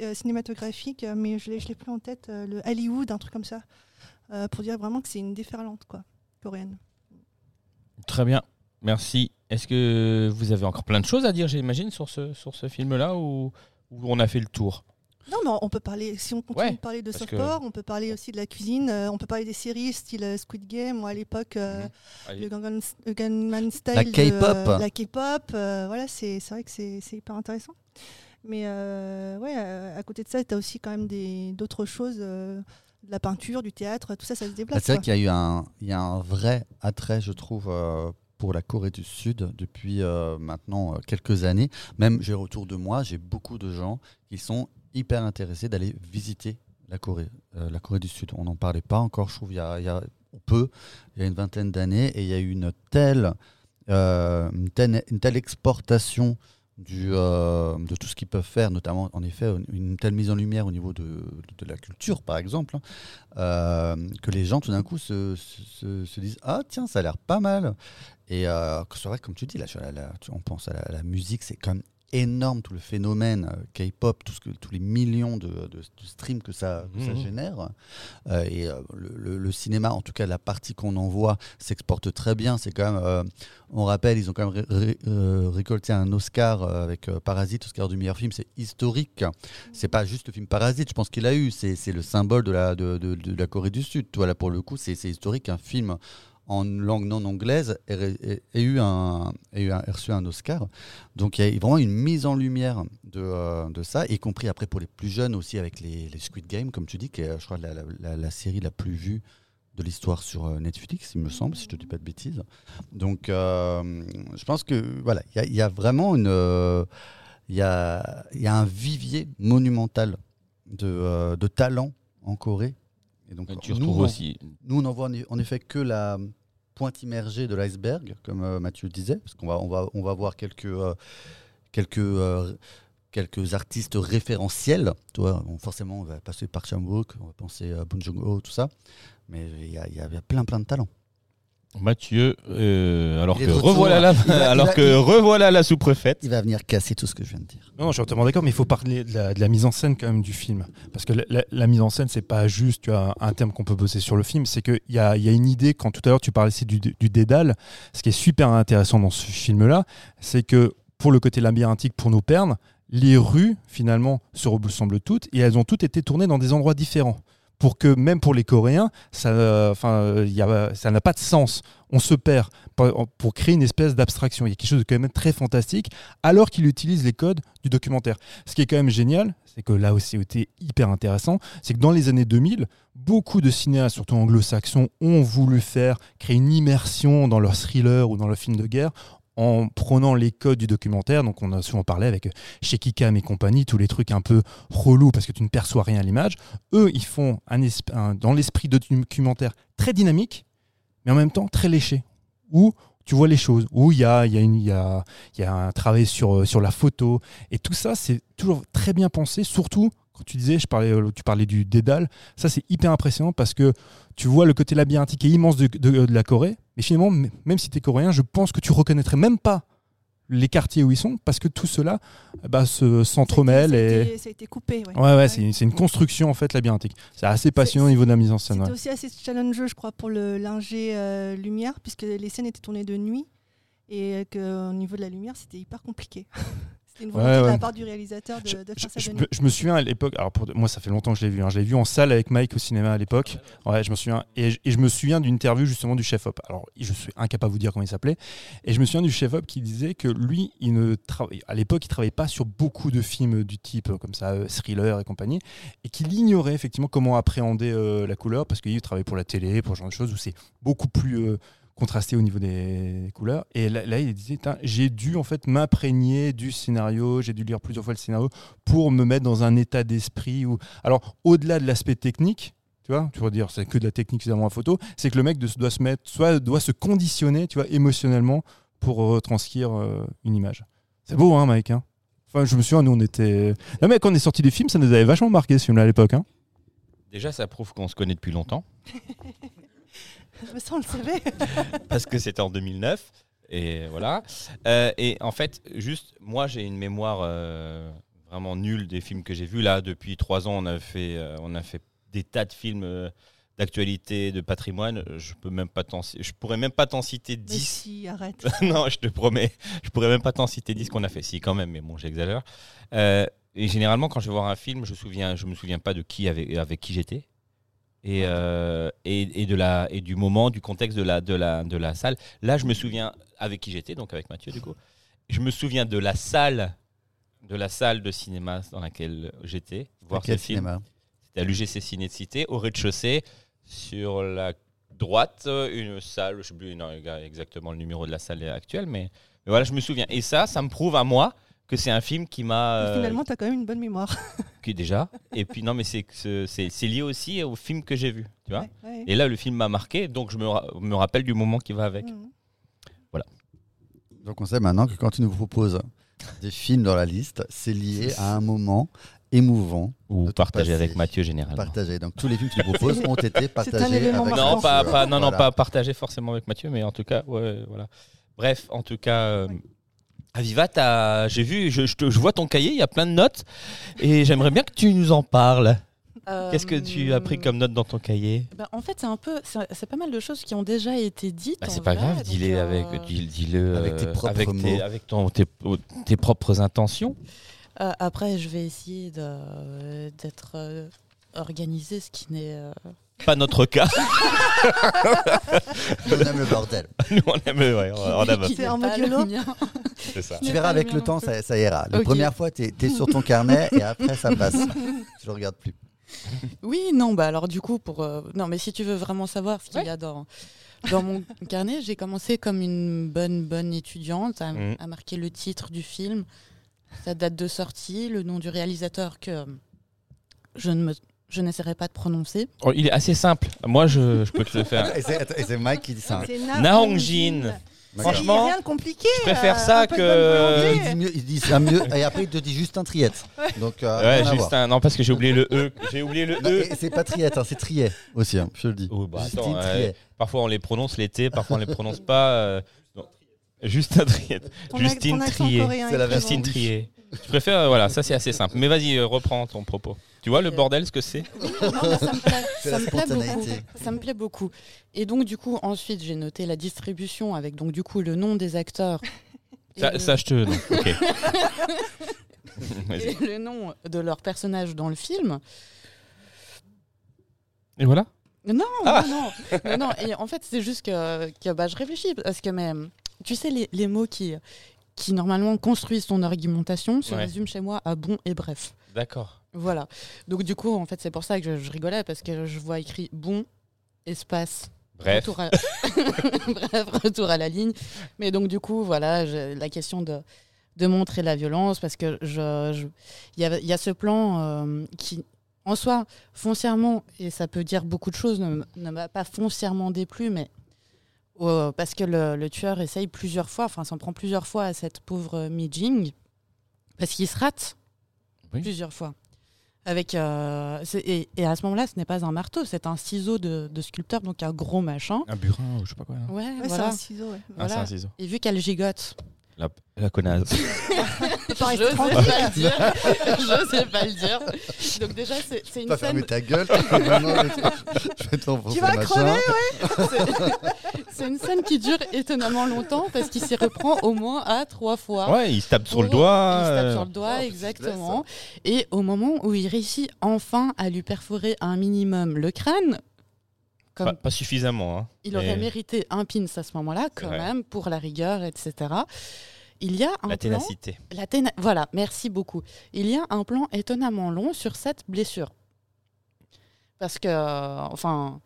euh, cinématographique, mais je je l'ai plus en tête, le Hollywood, un truc comme ça, pour dire vraiment que c'est une déferlante quoi, coréenne. Très bien, merci. Est-ce que vous avez encore plein de choses à dire, j'imagine, sur ce, sur ce film-là ou on a fait le tour? Non, mais on peut parler, si on continue Ouais, de parler de soft que- on peut parler aussi de la cuisine, euh, on peut parler des séries style euh, Squid Game, moi à l'époque, euh, Mhm. Le Gangnam, le Gangnam Style. La K-pop. la K-pop, voilà, c'est vrai que c'est hyper intéressant. Mais ouais, à côté de ça, tu as aussi quand même des- d'autres choses, de la peinture, du théâtre, tout ça, ça se Ah, déplace. c'est vrai qu'il y a eu un, il y a un vrai attrait, je trouve, euh, pour la Corée du Sud depuis euh, maintenant euh, quelques années. Même j'ai autour de moi, j'ai beaucoup de gens qui sont hyper intéressés d'aller visiter la Corée, euh, la Corée du Sud. On n'en parlait pas encore, je trouve, il y a, y a on peut, il y a une vingtaine d'années, et il y a eu une telle, euh, une telle, exportation euh, de tout ce qu'ils peuvent faire, notamment en effet une telle mise en lumière au niveau de, de la culture par exemple, hein, que les gens tout d'un coup se, se- se disent ah tiens ça a l'air pas mal et c'est vrai comme tu dis là, on pense à la, la musique c'est quand même énorme tout le phénomène euh, K-pop tout ce que, tous les millions de, de- de streams que ça, que ça Mhm. génère Euh, et euh, le, le- le cinéma en tout cas la partie qu'on en voit s'exporte très bien c'est quand même euh, on rappelle ils ont quand même ré- ré- récolté un Oscar avec Parasite Oscar du meilleur film c'est historique c'est pas juste le film Parasite, je pense qu'il a eu, c'est le symbole de la, de, de- la Corée du Sud. Voilà, pour le coup, c'est historique qu'un film en langue non anglaise ait, eu un, ait eu un- ait reçu un Oscar. Donc il y a vraiment une mise en lumière de, euh, de ça, y compris après pour les plus jeunes aussi avec les, les Squid Game, comme tu dis, qui est, je crois, la, la- série la plus vue de l'histoire sur euh, Netflix, il me semble, si je ne dis pas de bêtises. Donc euh, je pense que voilà, il y y, a vraiment une... euh, il y a, y a un vivier monumental de, de talent en Corée. Et donc, Tu nous, retrouves on- aussi. nous, on en voit en effet que la pointe immergée de l'iceberg, comme euh, Mathieu disait, parce qu'on va, on va, on va voir quelques, euh, quelques, euh, quelques artistes référentiels. Toi, forcément, on va passer par Chan-wook, on va penser à Bong Joon-ho, tout ça. Mais il y il y a plein, plein de talents. Mathieu, euh, alors que revoilà la, va- alors va- que il- revoilà la sous-préfète. Il va venir casser tout ce que je viens de dire. Non, je suis entièrement d'accord, mais il faut parler de la, de la mise en scène quand même du film. Parce que la, la- la mise en scène, c'est pas juste tu vois, un terme qu'on peut bosser sur le film, c'est qu'il y a, il y a une idée, quand tout à l'heure tu parlais du, du dédale, ce qui est super intéressant dans ce film-là, c'est que pour le côté labyrinthique, pour nos pernes, les rues, finalement, se ressemblent toutes, et elles ont toutes été tournées dans des endroits différents. Pour que même pour les Coréens, ça euh, ça n'a pas de sens. On se perd pour, pour créer une espèce d'abstraction. Il y a quelque chose de quand même très fantastique, alors qu'il utilise les codes du documentaire. Ce qui est quand même génial, c'est que là aussi, c'était hyper intéressant, c'est que dans les années 2000, beaucoup de cinéastes, surtout anglo-saxons, ont voulu faire créer une immersion dans leur thriller ou dans leur film de guerre en prenant les codes du documentaire. Donc, on a souvent parlé avec Shaky Cam et compagnie, tous les trucs un peu relous parce que tu ne perçois rien à l'image. Eux, ils font dans l'esprit de documentaire très dynamique, mais en même temps très léché, où tu vois les choses, où il y a, y, a y, a, y a un travail sur, euh, sur la photo. Et tout ça, c'est toujours très bien pensé, surtout quand tu disais, je parlais, euh, tu parlais du dédale, ça c'est hyper impressionnant parce que tu vois le côté labyrinthique et immense de la Corée, mais finalement, même si tu es coréen, je pense que tu reconnaîtrais même pas les quartiers où ils sont parce que tout cela bah, se- s'entremêle Ça a et... été- ça a été coupé. Ouais. Ouais, ouais, c'est une, c'est une construction en fait labyrinthique. C'est assez passionnant au niveau de la mise en scène. C'était aussi assez challengeeux, je crois, pour le linger euh, lumière, puisque les scènes étaient tournées de nuit et qu'au niveau de la lumière, c'était hyper compliqué. une volonté Ouais, de la part du réalisateur de, Je, de faire ça je je me souviens à l'époque, alors pour, moi ça fait longtemps que je l'ai vu, hein, je l'ai vu en salle avec Mike au cinéma à l'époque. Ouais, je me souviens. Et, je- et je me souviens d'une interview justement du chef-op. Alors je suis incapable de vous dire comment il s'appelait. Et je me souviens du chef-op qui disait que lui, il ne travaille, à l'époque, il travaillait pas sur beaucoup de films du type euh, comme ça, euh, thriller et compagnie, et qu'il ignorait effectivement comment appréhender euh, la couleur parce qu'il travaillait pour la télé, pour ce genre de choses où c'est beaucoup plus euh, contrasté au niveau des couleurs. Et là, là, il disait, j'ai dû en fait m'imprégner du scénario, j'ai dû lire plusieurs fois le scénario pour me mettre dans un état d'esprit où, alors au-delà de l'aspect technique. Tu vois, tu vas dire, c'est que de la technique finalement en photo, c'est que le mec de- doit se mettre, soit doit se conditionner, tu vois, émotionnellement pour retranscrire euh, une image. C'est beau, hein, Mike. Hein enfin, je me souviens, nous, on était. Non, mais quand on est sorti des films, ça nous avait vachement marqué ce film-là à l'époque. Hein Déjà, ça prouve qu'on se connaît depuis longtemps, Mais ça, on le savait. parce que c'était en 2009. Et voilà. Euh, et en fait, juste, moi, j'ai une mémoire euh, vraiment nulle des films que j'ai vus. Là, depuis trois ans, on a fait, euh, on a fait des tas de films d'actualité, de patrimoine. Je peux même pas t'en, je pourrais même pas t'en citer Mais 10. si, arrête. non, je te promets, je pourrais même pas t'en citer 10 qu'on a fait. Si, quand même, mais bon, j'exagère. Et généralement, quand je vais voir un film, je, souviens, je me souviens pas de qui avec, avec qui j'étais. Et, euh, et, et de la, et du moment, du contexte de la, de, la, de la salle. Là, je me souviens avec qui j'étais, donc avec Mathieu, du coup. Je me souviens de la salle, de la salle de cinéma dans laquelle j'étais, voir Quel ce film. cinéma? C'était à l'UGC Ciné de Cité, au rez-de-chaussée, sur la droite, une salle, je sais plus non, exactement le numéro de la salle actuelle, mais, mais voilà, je me souviens. Et ça, ça me prouve à moi que c'est un film qui m'a. Euh, Finalement, tu as quand même une bonne mémoire. qui déjà. Et puis non, mais c'est c'est lié aussi au film que j'ai vu, tu vois. Ouais, ouais. Et là, le film m'a marqué, donc je me, ra- me rappelle du moment qui va avec. Mhm. Donc on sait maintenant que quand tu nous proposes des films dans la liste, c'est lié à un moment émouvant Ou passé. avec Mathieu généralement. partagé. Donc tous les films que tu nous proposes ont été partagés avec. Non, pas, pas, non, non, Voilà. pas partager forcément avec Mathieu, mais en tout cas, ouais, voilà. Bref, en tout cas, euh, Aviva, t'as- j'ai vu, je, je te- je vois ton cahier, il y a plein de notes, et j'aimerais bien que tu nous en parles. Qu'est-ce que tu as pris Euh, comme note dans ton cahier? Bah, En fait, c'est un peu, c'est pas mal de choses qui ont déjà été dites. Bah, C'est pas vrai, grave, euh, avec, dis- dis-le Avec tes euh, propres avec tes, mots. avec ton, tes, tes propres intentions. euh, après, je vais essayer d'être euh, organisé, ce qui n'est. Euh, Pas notre cas. On aime le bordel. Nous, on aime, ouais, on aime. C'est ça. Tu verras avec le temps, ça, ça ira. La première fois, tu es, sur ton carnet et après, ça passe. Je le regarde plus. Oui, non, bah alors du coup, pour. euh, non, mais si tu veux vraiment savoir ce qu'il Ouais. y a dans. Dans mon carnet, j'ai commencé comme une bonne bonne étudiante à, à marquer le titre du film, sa date de sortie, le nom du réalisateur que je ne me je n'essaierai pas de prononcer. Oh, il est assez simple. Moi, je, je peux te le faire. Et c'est Mike qui dit ça. C'est Naong Jin. C'est Franchement, rien de compliqué. je préfère euh, ça que- Il dit, mieux, il dit ça mieux et après il te dit juste un triette. Donc, euh, Ouais, juste un. Non, parce que j'ai oublié le E. J'ai oublié le Non, E. et c'est pas triette, hein, c'est triet aussi, hein, je le dis. Oh, bah, Justine attends. Triet. Parfois, on les prononce T, parfois, on les prononce pas. euh. Juste Justine accent Trier. coréen C'est est la Justine bon. Je préfère, voilà, ça c'est assez simple. Mais vas-y, euh, reprends ton propos. Tu vois le Euh, bordel, ce que c'est Non, ça me plaît, ça me plaît beaucoup. Ça me plaît beaucoup. Et donc du coup, ensuite, j'ai noté la distribution avec donc du coup le nom des acteurs. ça, le- ça, je te. non, Ok. Vas-y. et le nom de leurs personnages dans le film. Et voilà Non, Ah. non, non. Et en fait, c'est juste que, que, bah, je réfléchis parce que mais, tu sais les, les mots qui qui normalement construisent ton argumentation se Ouais. résument chez moi à bon et bref. D'accord. Voilà. Donc du coup, en fait, c'est pour ça que je, je rigolais parce que je vois écrit bon espace Bref. Retour à... Bref, retour à la ligne. Mais donc, du coup, voilà, je- la question de, de montrer la violence, parce que je, il y, y a ce plan euh, qui, en soi, foncièrement, et ça peut dire beaucoup de choses, ne, ne m'a pas foncièrement déplu, mais euh, parce que le, le tueur essaye plusieurs fois, enfin, s'en prend plusieurs fois à cette pauvre Mi Jing, parce qu'il se rate Oui. plusieurs fois. Avec, euh, c'est- et, et à ce moment-là, ce n'est pas un marteau, c'est un ciseau de, de sculpteur, donc un gros machin. Un burin ou je sais pas quoi. hein. Ouais, Ouais, c'est voilà. un ciseau. ouais. Ah, Voilà. c'est un ciseau. Et vu qu'elle gigote, La, la connasse. Je sais pas le dire. je sais pas le dire. Donc déjà, c'est une Pas scène. fermer ta gueule. Je vais Tu vas crever, c'est- C'est une scène qui dure étonnamment longtemps parce qu'il s'y reprend au moins à trois fois. Ouais, il se tape sur le Pour- doigt. Il se tape euh, sur le doigt, Oh, exactement. Et au moment où il réussit enfin à lui perforer un minimum le crâne, comme Pas, pas suffisamment. Hein. il aurait mérité un pins à ce moment-là, quand même, pour la rigueur, etc. Il y a un La plan ténacité. La téna- Voilà, merci beaucoup. Il y a un plan étonnamment long sur cette blessure. Parce que, euh, enfin,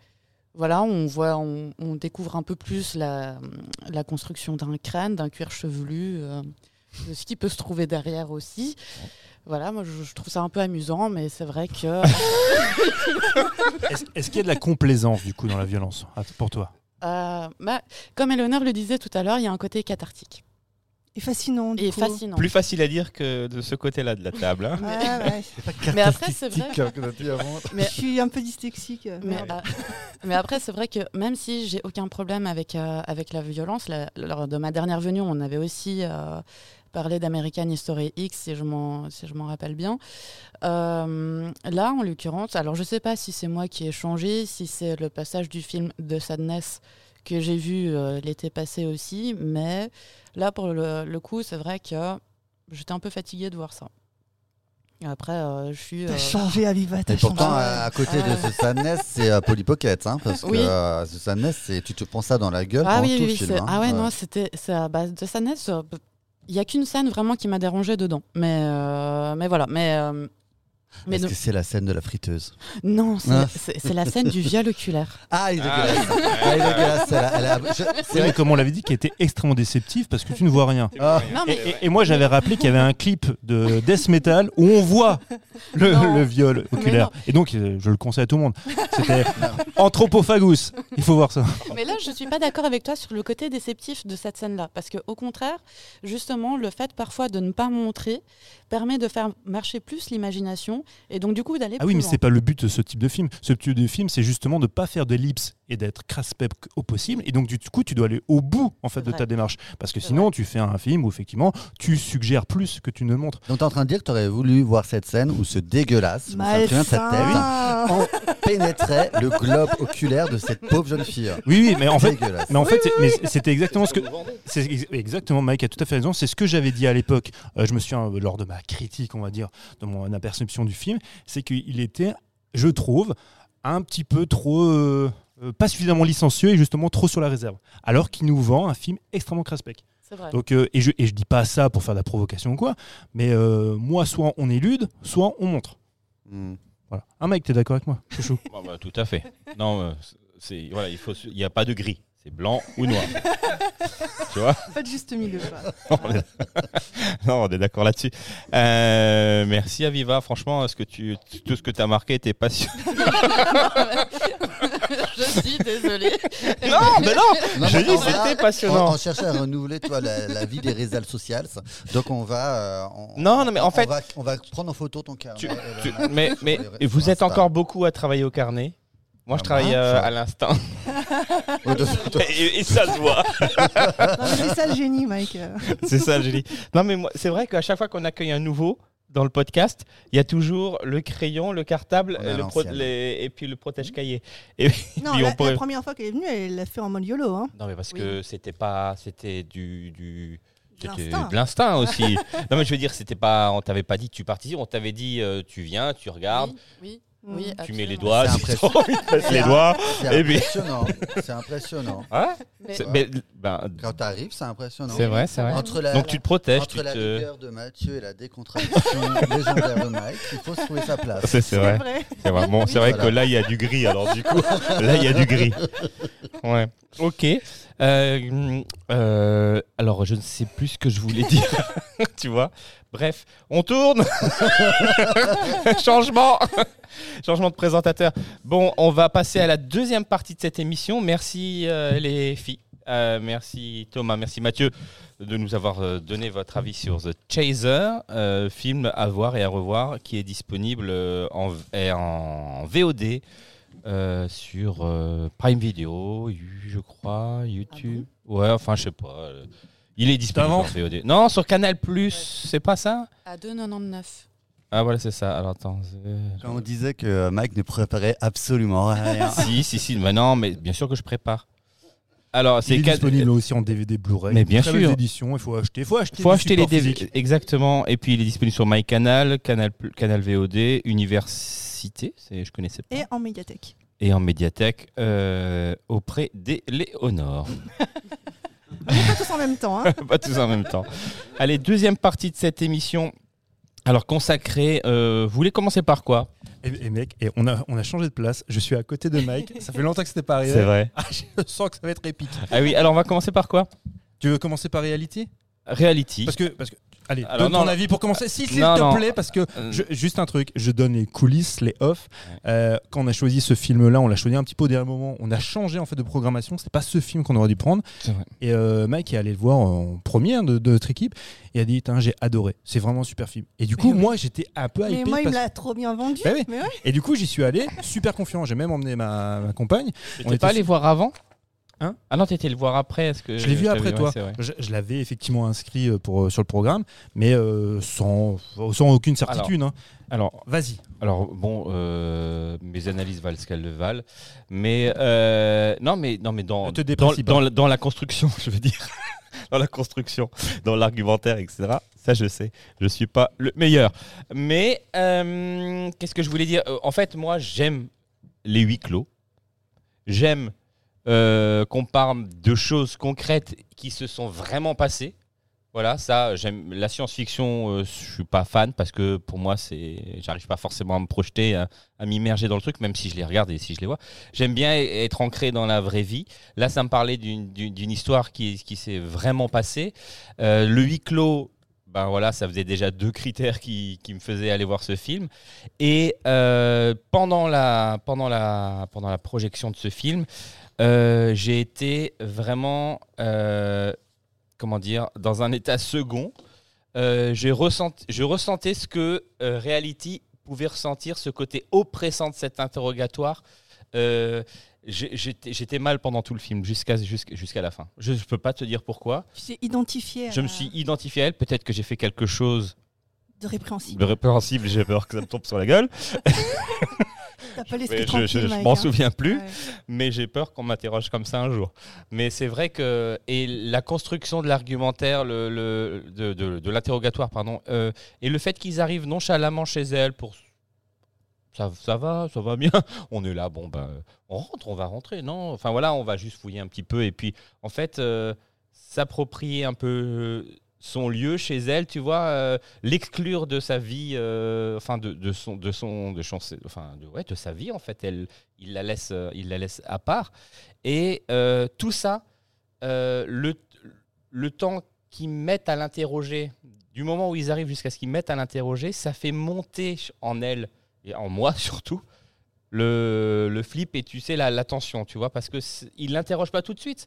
voilà, on voit, on, on découvre un peu plus la, la construction d'un crâne, d'un cuir chevelu, euh, de ce qui peut se trouver derrière aussi. Voilà, moi je, je trouve ça un peu amusant, mais c'est vrai que Est-ce est-ce qu'il y a de la complaisance du coup dans la violence pour toi? Euh, bah, comme Eleonore le disait tout à l'heure, il y a un côté cathartique. Et fascinant. du Et coup. fascinant. Plus facile à dire que de ce côté-là de la table. hein. Ouais, pas Mais après, c'est vrai avant. Mais- Je suis un peu dyslexique. euh, Mais, euh, après, c'est vrai que même si j'ai aucun problème avec, euh, avec la violence, la- lors de ma dernière venue, on avait aussi parlé d'American History X, si je m'en si je m'en rappelle bien. Euh, là, en l'occurrence, alors je sais pas si c'est moi qui ai changé, si c'est le passage du film de Sadness que j'ai vu euh, l'été passé aussi, mais là, pour le, le coup, c'est vrai que j'étais un peu fatiguée de voir ça. Après, euh, je suis. T'as euh, changé, Aviva, t'as Et pourtant, changé. à, à côté Ah de ce Sadness, c'est euh, Polly Pocket, hein, parce Oui. que euh, ce Sadness, tu te prends ça dans la gueule Ah pendant oui, tout oui, le film. hein. ah ouais, Ouais. non, c'était c'est à base de Sadness. Il y a qu'une scène vraiment qui m'a dérangé dedans. Mais, euh, voilà. Mais, euh, mais Est-ce non, que c'est la scène de la friteuse non, c'est Ah. c'est- c'est la scène du viol oculaire. Ah, il est Ah. dégueulasse. Ah, il est dégueulasse. elle a- elle a- je- Oui, C'est vrai comme on l'avait dit, qui était extrêmement déceptif parce que tu ne vois rien. Ah. Non, Et, mais et- et moi, j'avais rappelé qu'il y avait un clip de death metal où on voit le, Non. le viol Mais oculaire. non. Et donc, euh, je le conseille à tout le monde. C'était Anthropophagus. Il faut voir ça. Mais là, je suis pas d'accord avec toi sur le côté déceptif de cette scène-là. Parce que, au contraire, justement, le fait parfois de ne pas montrer permet de faire marcher plus l'imagination et donc, du coup, d'aller Ah plus oui, mais c'est pas le but de ce type de film. Ce type de film, c'est justement de pas faire d'ellipse et d'être crasse-pep au possible. Et donc, du coup, tu dois aller au bout en fait de ta démarche. Parce que sinon, vrai. tu fais un film où effectivement, tu suggères plus que tu ne montres. Donc, t'es en train de dire que t'aurais voulu voir cette scène où ce dégueulasse, de sa tête, en- pénétrait le globe oculaire de cette pauvre jeune fille. Oui, oui, mais en fait, mais en fait, c'était exactement ce que. C'est ex- exactement, Mike a tout à fait raison. C'est ce que j'avais dit à l'époque. Euh, je me souviens euh, lors de ma critique, on va dire, de mon aperception du film, c'est qu'il était, je trouve, un petit peu trop, euh, euh, pas suffisamment licencieux et justement trop sur la réserve. Alors qu'il nous vend un film extrêmement craspec. C'est vrai. Donc, euh, et je et je dis pas ça pour faire de la provocation ou quoi, mais euh, moi, soit on élude, soit on montre. Hmm. Voilà. Un Mike, t'es d'accord avec moi? Chouchou. Bah, tout à fait. Non, euh, c'est voilà, il faut, il n'y a pas de gris. C'est blanc ou noir. tu vois Pas de juste milieu. quoi. on est... Non, on est d'accord là-dessus. Euh, merci Aviva. Franchement, ce que tu, tout ce que tu as marqué était passionnant. je suis désolée. non, mais non. Non, Je dis on c'était va- On, passionnant. on cherchait à renouveler toi, la, la vie des réseaux sociaux. Donc on va. euh, on- Non, non, mais en on fait- va, on va prendre en photo ton carnet. Tu- Tu- mettre mais mais vous êtes encore beaucoup à travailler au carnet. Moi, je Ah, travaille euh, ça. à l'instant. Et, et ça se voit. Non, mais c'est ça le génie, Mike. euh. C'est ça, Julie. Non, mais moi, c'est vrai qu'à chaque fois qu'on accueille un nouveau dans le podcast, il y a toujours le crayon, le cartable On euh, le pro- l'ancienne. les- et puis le protège-cahier. Et Non, puis la, on pourrait- la première fois qu'elle est venue, elle l'a fait en mode YOLO. Hein. Non, mais parce Oui. que c'était pas. C'était du. du... De C'était l'instinct. de l'instinct aussi. non mais je veux dire, c'était pas, on t'avait pas dit tu participes, on t'avait dit euh, tu viens, tu regardes, Oui. Oui, tu mets les doigts, de mettre les doigts. C'est impressionnant. C'est impressionnant. Ouais. Mais- C'est- mais, ben, Quand t'arrives, c'est impressionnant. c'est vrai, c'est vrai. Entre la, Donc tu te protèges, entre tu la te. rigueur de Mathieu et la décontraction légendaire de Mike, il faut se trouver sa place. C'est vrai. C'est vrai. Bon, c'est vrai Voilà. que là il y a du gris. Alors du coup, là il y a du gris. Ouais. Ok. Euh, euh, alors je ne sais plus ce que je voulais dire. tu vois. Bref, on tourne. Changement. Changement de présentateur. Bon, on va passer à la deuxième partie de cette émission. Merci euh, les filles. Merci Thomas, merci Mathieu de nous avoir donné votre avis sur The Chaser, film à voir et à revoir qui est disponible en, en VOD euh, sur euh, Prime Video, je crois, YouTube. ouais, enfin je sais pas. euh, Il est disponible en VOD. Non, sur Canal Plus, c'est pas ça? À 2,99. Ah voilà, c'est ça. Alors attends. Quand on disait que Mike ne préparait absolument rien. si, si, si. Mais non, mais bien sûr que je prépare. Alors, Il c'est disponible aussi en DVD Blu-ray. Mais bien sûr. éditions, il faut acheter. Il faut acheter, faut acheter les DVD. Exactement. Et puis il est disponible sur MyCanal, Canal, Canal VOD, Université, c'est- je connaissais pas. Et en médiathèque. Et en médiathèque euh, auprès des Léonore. Pas tous en même temps. Hein. pas tous en même temps. Allez, deuxième partie de cette émission. Alors consacrée, euh, vous voulez commencer par quoi? Et, et mec, et on, a, on a changé de place. Je suis à côté de Mike. Ça fait longtemps que c'était pas arrivé. vrai. Ah, je sens que ça va être épique. Ah oui, alors on va commencer par quoi? Tu veux commencer par Reality Reality. Parce que, parce que Allez, Alors, donne non, ton avis pour commencer, s'il s'il Non, te non. plaît, parce que Euh. je- juste un truc, je donne les coulisses, les off. Euh, quand on a choisi ce film-là, on l'a choisi un petit peu au dernier moment. On a changé en fait de programmation. C'est pas ce film qu'on aurait dû prendre. C'est vrai. Et euh, Mike est allé le voir en première de, de notre équipe et a dit Tain, j'ai adoré. C'est vraiment un super film. Et du coup, Mais oui. moi, j'étais un peu Mais hypé. moi, il me parce- l'a trop bien vendu. Bah oui. Mais ouais. Et du coup, j'y suis allé, super confiant. J'ai même emmené ma, ma compagne. Tu On t'es était pas allé su- voir avant Hein Ah non, t'étais le voir après. Est-ce que Je l'ai vu après toi. Je, je l'avais effectivement inscrit euh, pour, euh, sur le programme, mais euh, sans, sans aucune certitude. hein. Alors, Vas-y. Alors bon, euh, mes analyses valent ce qu'elles le valent, mais euh, non, mais non, mais dans Ne te dans, dans, la- dans la construction, je veux dire, dans la construction, dans l'argumentaire, etc. Ça, je sais, je suis pas le meilleur. Mais qu'est-ce que je voulais dire? En fait, moi, j'aime les huis clos. J'aime euh, qu'on parle de choses concrètes qui se sont vraiment passées. Voilà, ça, j'aime la science-fiction. euh, je suis pas fan parce que pour moi, c'est, j'arrive pas forcément à me projeter, à, m'immerger dans le truc, même si je les regarde et si je les vois. J'aime bien être ancré dans la vraie vie. Là, ça me parlait d'une histoire qui, qui s'est vraiment passée. Euh, le huis clos. Ben voilà, ça faisait déjà deux critères qui, qui me faisaient aller voir ce film. Et euh, pendant, la, pendant, la, pendant la projection de ce film, euh, j'ai été vraiment, euh, comment dire, dans un état second. Euh, j'ai ressenti, je ressentais ce que Reality pouvait ressentir, ce côté oppressant de cet interrogatoire. J'étais mal pendant tout le film, jusqu'à jusqu'à la fin. Je ne peux pas te dire pourquoi. Tu t'es identifié. à Je me suis identifié à elle. Peut-être que j'ai fait quelque chose de répréhensible. de répréhensible. J'ai peur que ça me tombe sur la gueule. Pas je je- m'en hein. souviens plus. Ouais. mais j'ai peur qu'on m'interroge comme ça un jour. Mais c'est vrai que et la construction de l'argumentaire, le, le- de, de- de l'interrogatoire, pardon, euh, et le fait qu'ils arrivent nonchalamment chez elle pour ça, ça va, ça va bien. On est là, bon ben, on rentre, on va rentrer, non? Enfin voilà, on va juste fouiller un petit peu et puis en fait euh, s'approprier un peu son lieu chez elle, tu vois, euh, l'exclure de sa vie, euh, enfin de, son, de son, de son- enfin de, ouais, de sa vie en fait. Elle, il la laisse, euh, il la laisse à part. Et tout ça, le, le temps qu'ils mettent à l'interroger, du moment où ils arrivent jusqu'à ce qu'ils mettent à l'interroger, ça fait monter en elle et en moi surtout le, le flip et tu sais la, la tension, tu vois, parce que ils l'interrogent pas tout de suite.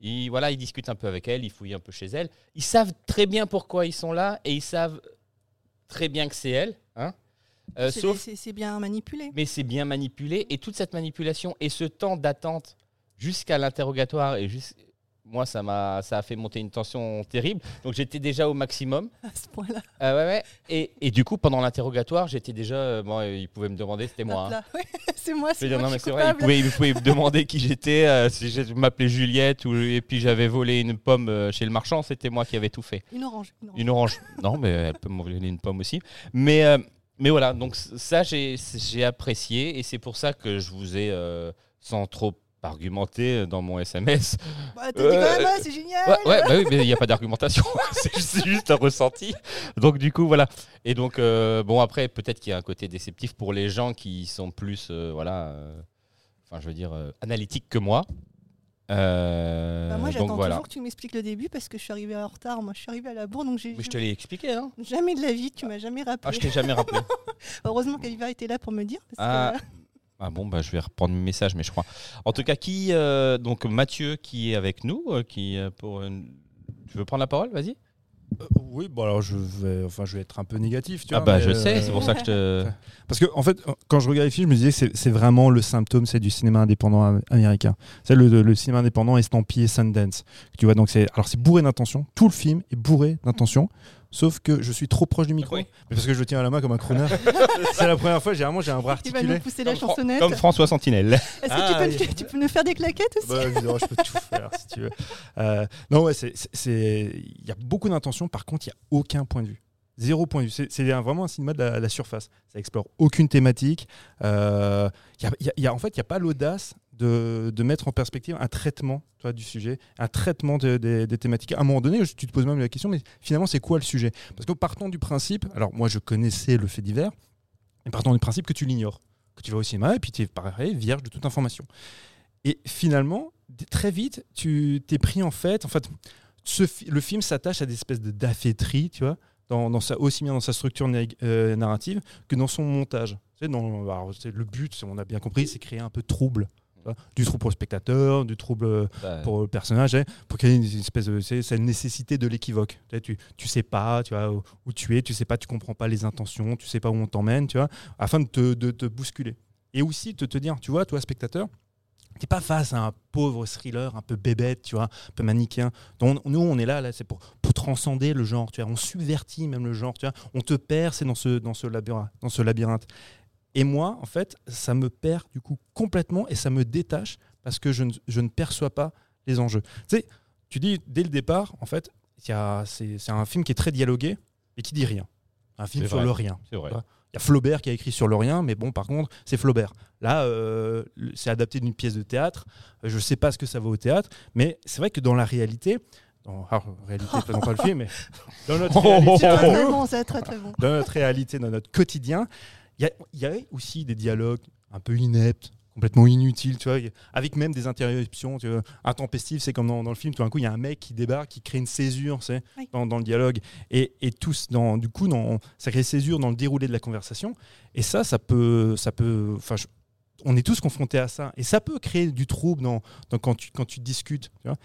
Ils, voilà, ils discutent un peu avec elle, ils fouillent un peu chez elle. Ils savent très bien pourquoi ils sont là et ils savent très bien que c'est elle. Hein Euh, C'est- sauf c'est c'est bien manipulé. mais c'est bien manipulé et toute cette manipulation et ce temps d'attente jusqu'à l'interrogatoire et juste moi ça m'a ça a fait monter une tension terrible donc j'étais déjà au maximum À ce point-là. Ah ouais, ouais. Et, et du coup pendant l'interrogatoire j'étais déjà euh, bon euh, ils pouvaient me demander c'était moi hein. Ouais, c'est moi, c'est non mais c'est vrai ils pouvaient, ils pouvaient me demander qui j'étais euh, si je m'appelais Juliette ou et puis j'avais volé une pomme chez le marchand c'était moi qui avais tout fait Une orange. Une orange. une orange. Non, mais elle peut m'envoyer une pomme aussi. Mais, mais voilà, donc ça, j'ai j'ai apprécié et c'est pour ça que je vous ai, sans trop argumenter dans mon SMS. Bah, T'as dit quand même, ah, c'est génial. Ouais, ouais, bah oui, mais il n'y a pas d'argumentation. c'est juste- un ressenti. Donc, du coup, voilà. Et donc, euh, bon, après, peut-être qu'il y a un côté déceptif pour les gens qui sont plus, euh, voilà, euh, enfin, je veux dire, analytiques que moi. Euh, Bah, moi, j'attends voilà. toujours que tu m'expliques le début parce que je suis arrivée en retard. Moi, je suis arrivée à la bourre, donc j'ai Mais je te l'ai expliqué, hein jamais de la vie, tu m'as jamais rappelé. Ah, je t'ai jamais rappelé. Heureusement qu'Aliva était là pour me dire. Parce Ah, que, Ah bon, bah, je vais reprendre mes messages, mais je crois. En tout cas, qui euh, donc Mathieu qui est avec nous, euh, qui euh, pour une- tu veux prendre la parole, vas-y. Oui, bon alors je vais, enfin je vais être un peu négatif, tu Ah vois. bah mais, je sais, c'est pour ça que je te. Parce que en fait, quand je regardais le film, je me disais que c'est- vraiment le symptôme, c'est du cinéma indépendant am- américain. C'est le, le cinéma indépendant estampillé Sundance. Tu vois, donc c'est alors c'est bourré d'intention. Tout le film est bourré d'intention. Sauf que je suis trop proche du micro, Oui. mais parce que je le tiens à la main comme un crooner. c'est la première fois, généralement j'ai un bras il va articulé. nous pousser la Comme, chansonnette. comme François Sentinelle. Est-ce que Ah, tu, peux, oui. tu peux nous faire des claquettes aussi Bah, évidemment, je peux tout faire si tu veux. Euh, non, ouais, c'est, c'est- c'est- il y a beaucoup d'intentions. Par contre, il n'y a aucun point de vue. Zéro point de vue. C'est, vraiment un cinéma de la, la surface. Ça explore aucune thématique. Euh, il y a- il y a- il y a- en fait, il n'y a pas l'audace de, mettre en perspective un traitement tu vois, du sujet, un traitement de- des- thématiques. À un moment donné, tu te poses même la question, mais finalement, c'est quoi le sujet? Parce que partons du principe, alors moi, je connaissais le fait divers, et partons du principe que tu l'ignores, que tu vas au cinéma et puis tu es pareil, vierge de toute information. Et finalement, très vite, tu t'es pris en fait. En fait, le film s'attache à des espèces de dafféteries, tu vois, dans, sa, aussi bien dans sa structure euh, narrative que dans son montage. Le but, on a bien compris, c'est créer un peu de trouble. Du trouble pour le spectateur, du trouble euh, Bah, pour le personnage, hein, pour ait une espèce de c'est cette nécessité de l'équivoque. Tu, sais, tu tu sais pas, tu vois où, tu es, tu sais pas, tu comprends pas les intentions, tu sais pas où on t'emmène, tu vois, afin de te, de te bousculer. Et aussi de te dire, tu vois, toi spectateur, t'es pas face à un pauvre thriller un peu bébête, tu vois, un peu manichéen. Donc, nous, on est là, là, c'est pour, pour transcender le genre, tu vois, on subvertit même le genre, tu vois, on te perd, c'est dans ce, dans ce labyrinthe, dans ce labyrinthe. Et moi, en fait, ça me perd du coup complètement et ça me détache parce que je ne, je ne perçois pas les enjeux. Tu sais, tu dis dès le départ, en fait, c'est c'est un film qui est très dialogué et qui dit rien. Un film sur vrai. le rien. c'est vrai. Il y a Flaubert qui a écrit sur le rien, mais bon, par contre, c'est Flaubert. Là, euh, c'est adapté d'une pièce de théâtre. Euh, Je ne sais pas ce que ça va au théâtre, mais c'est vrai que dans la réalité, dans alors, réalité, non pas le film, mais dans notre réalité, C'est à très, très nous, bon, c'est très très bon. dans notre réalité, dans notre quotidien, il y y a aussi des dialogues un peu ineptes, complètement inutiles, tu vois, avec même des interruptions tu vois, intempestives. C'est comme dans, dans le film, tout d'un coup, il y a un mec qui débarque, qui crée une césure Oui. dans, dans le dialogue. Et, et tous, dans, du coup, dans, ça crée une césure dans le déroulé de la conversation. Et ça, ça peut. Ça peut je- on est tous confrontés à ça. Et ça peut créer du trouble dans, dans- quand, tu, quand tu discutes. tu vois.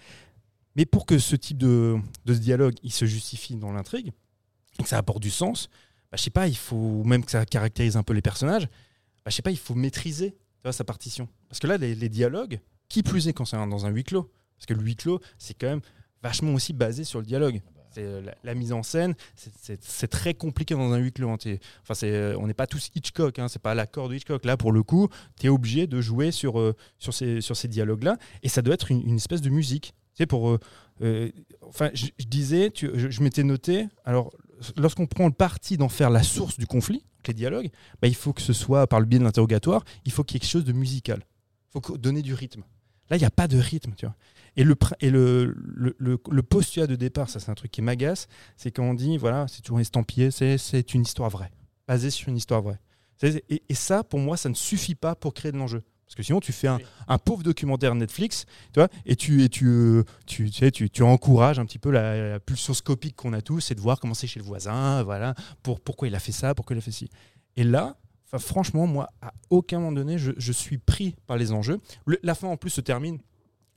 Mais pour que ce type de, de dialogue il se justifie dans l'intrigue, et que ça apporte du sens, bah, je sais pas, il faut même que ça caractérise un peu les personnages. Bah, je sais pas, il faut maîtriser tu vois, sa partition. Parce que là, les, les dialogues, qui plus est quand c'est dans un huis clos, parce que le huis clos, c'est quand même vachement aussi basé sur le dialogue. C'est, euh, la, la mise en scène, c'est- très compliqué dans un huis clos. hein. T'es- Enfin, c'est, euh, on n'est pas tous Hitchcock, hein, c'est pas l'accord de Hitchcock. Là, pour le coup, tu es obligé de jouer sur, euh, sur ces, sur ces dialogues-là, et ça doit être une, une espèce de musique. Tu sais, pour, euh, euh, enfin, je, je disais, tu- je, je m'étais noté, alors, lorsqu'on prend le parti d'en faire la source du conflit, les dialogues, bah, il faut que ce soit par le biais de l'interrogatoire, il faut qu'il y ait quelque chose de musical. Il faut donner du rythme. Là, il n'y a pas de rythme, tu vois. Et le, et le, le, le- postulat de départ, ça c'est un truc qui m'agace, c'est quand on dit, voilà, c'est toujours estampillé, c'est, une histoire vraie, basée sur une histoire vraie. Et ça, pour moi, ça ne suffit pas pour créer de l'enjeu. Parce que sinon, tu fais un, un pauvre documentaire Netflix, tu vois, et tu, et tu, euh, tu, tu sais, tu, tu encourages un petit peu la, la pulsion scopique qu'on a tous, c'est de voir comment c'est chez le voisin, voilà, pour, pourquoi il a fait ça, pourquoi il a fait ci. Et là, franchement, moi, à aucun moment donné, je, je suis pris par les enjeux. Le- la fin, en plus, se termine.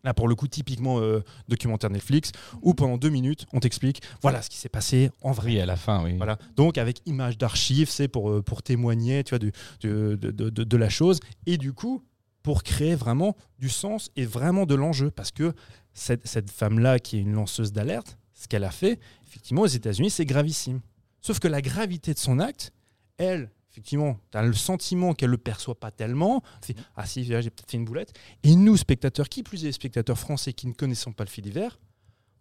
Là, pour le coup, typiquement euh, documentaire Netflix, où pendant deux minutes, on t'explique voilà ce qui s'est passé en vrai. Oui, à la fin, oui. Voilà. Donc avec image d'archives, c'est pour, euh, pour témoigner tu vois, du- de, de- de la chose. Et du coup, pour créer vraiment du sens et vraiment de l'enjeu. Parce que cette, femme-là, qui est une lanceuse d'alerte, ce qu'elle a fait, effectivement, aux États-Unis, c'est gravissime. Sauf que la gravité de son acte, elle, effectivement, tu as le sentiment qu'elle ne le perçoit pas tellement. Ah si, j'ai peut-être fait une boulette. Et nous, spectateurs, qui plus est, spectateurs français qui ne connaissons pas le fait divers,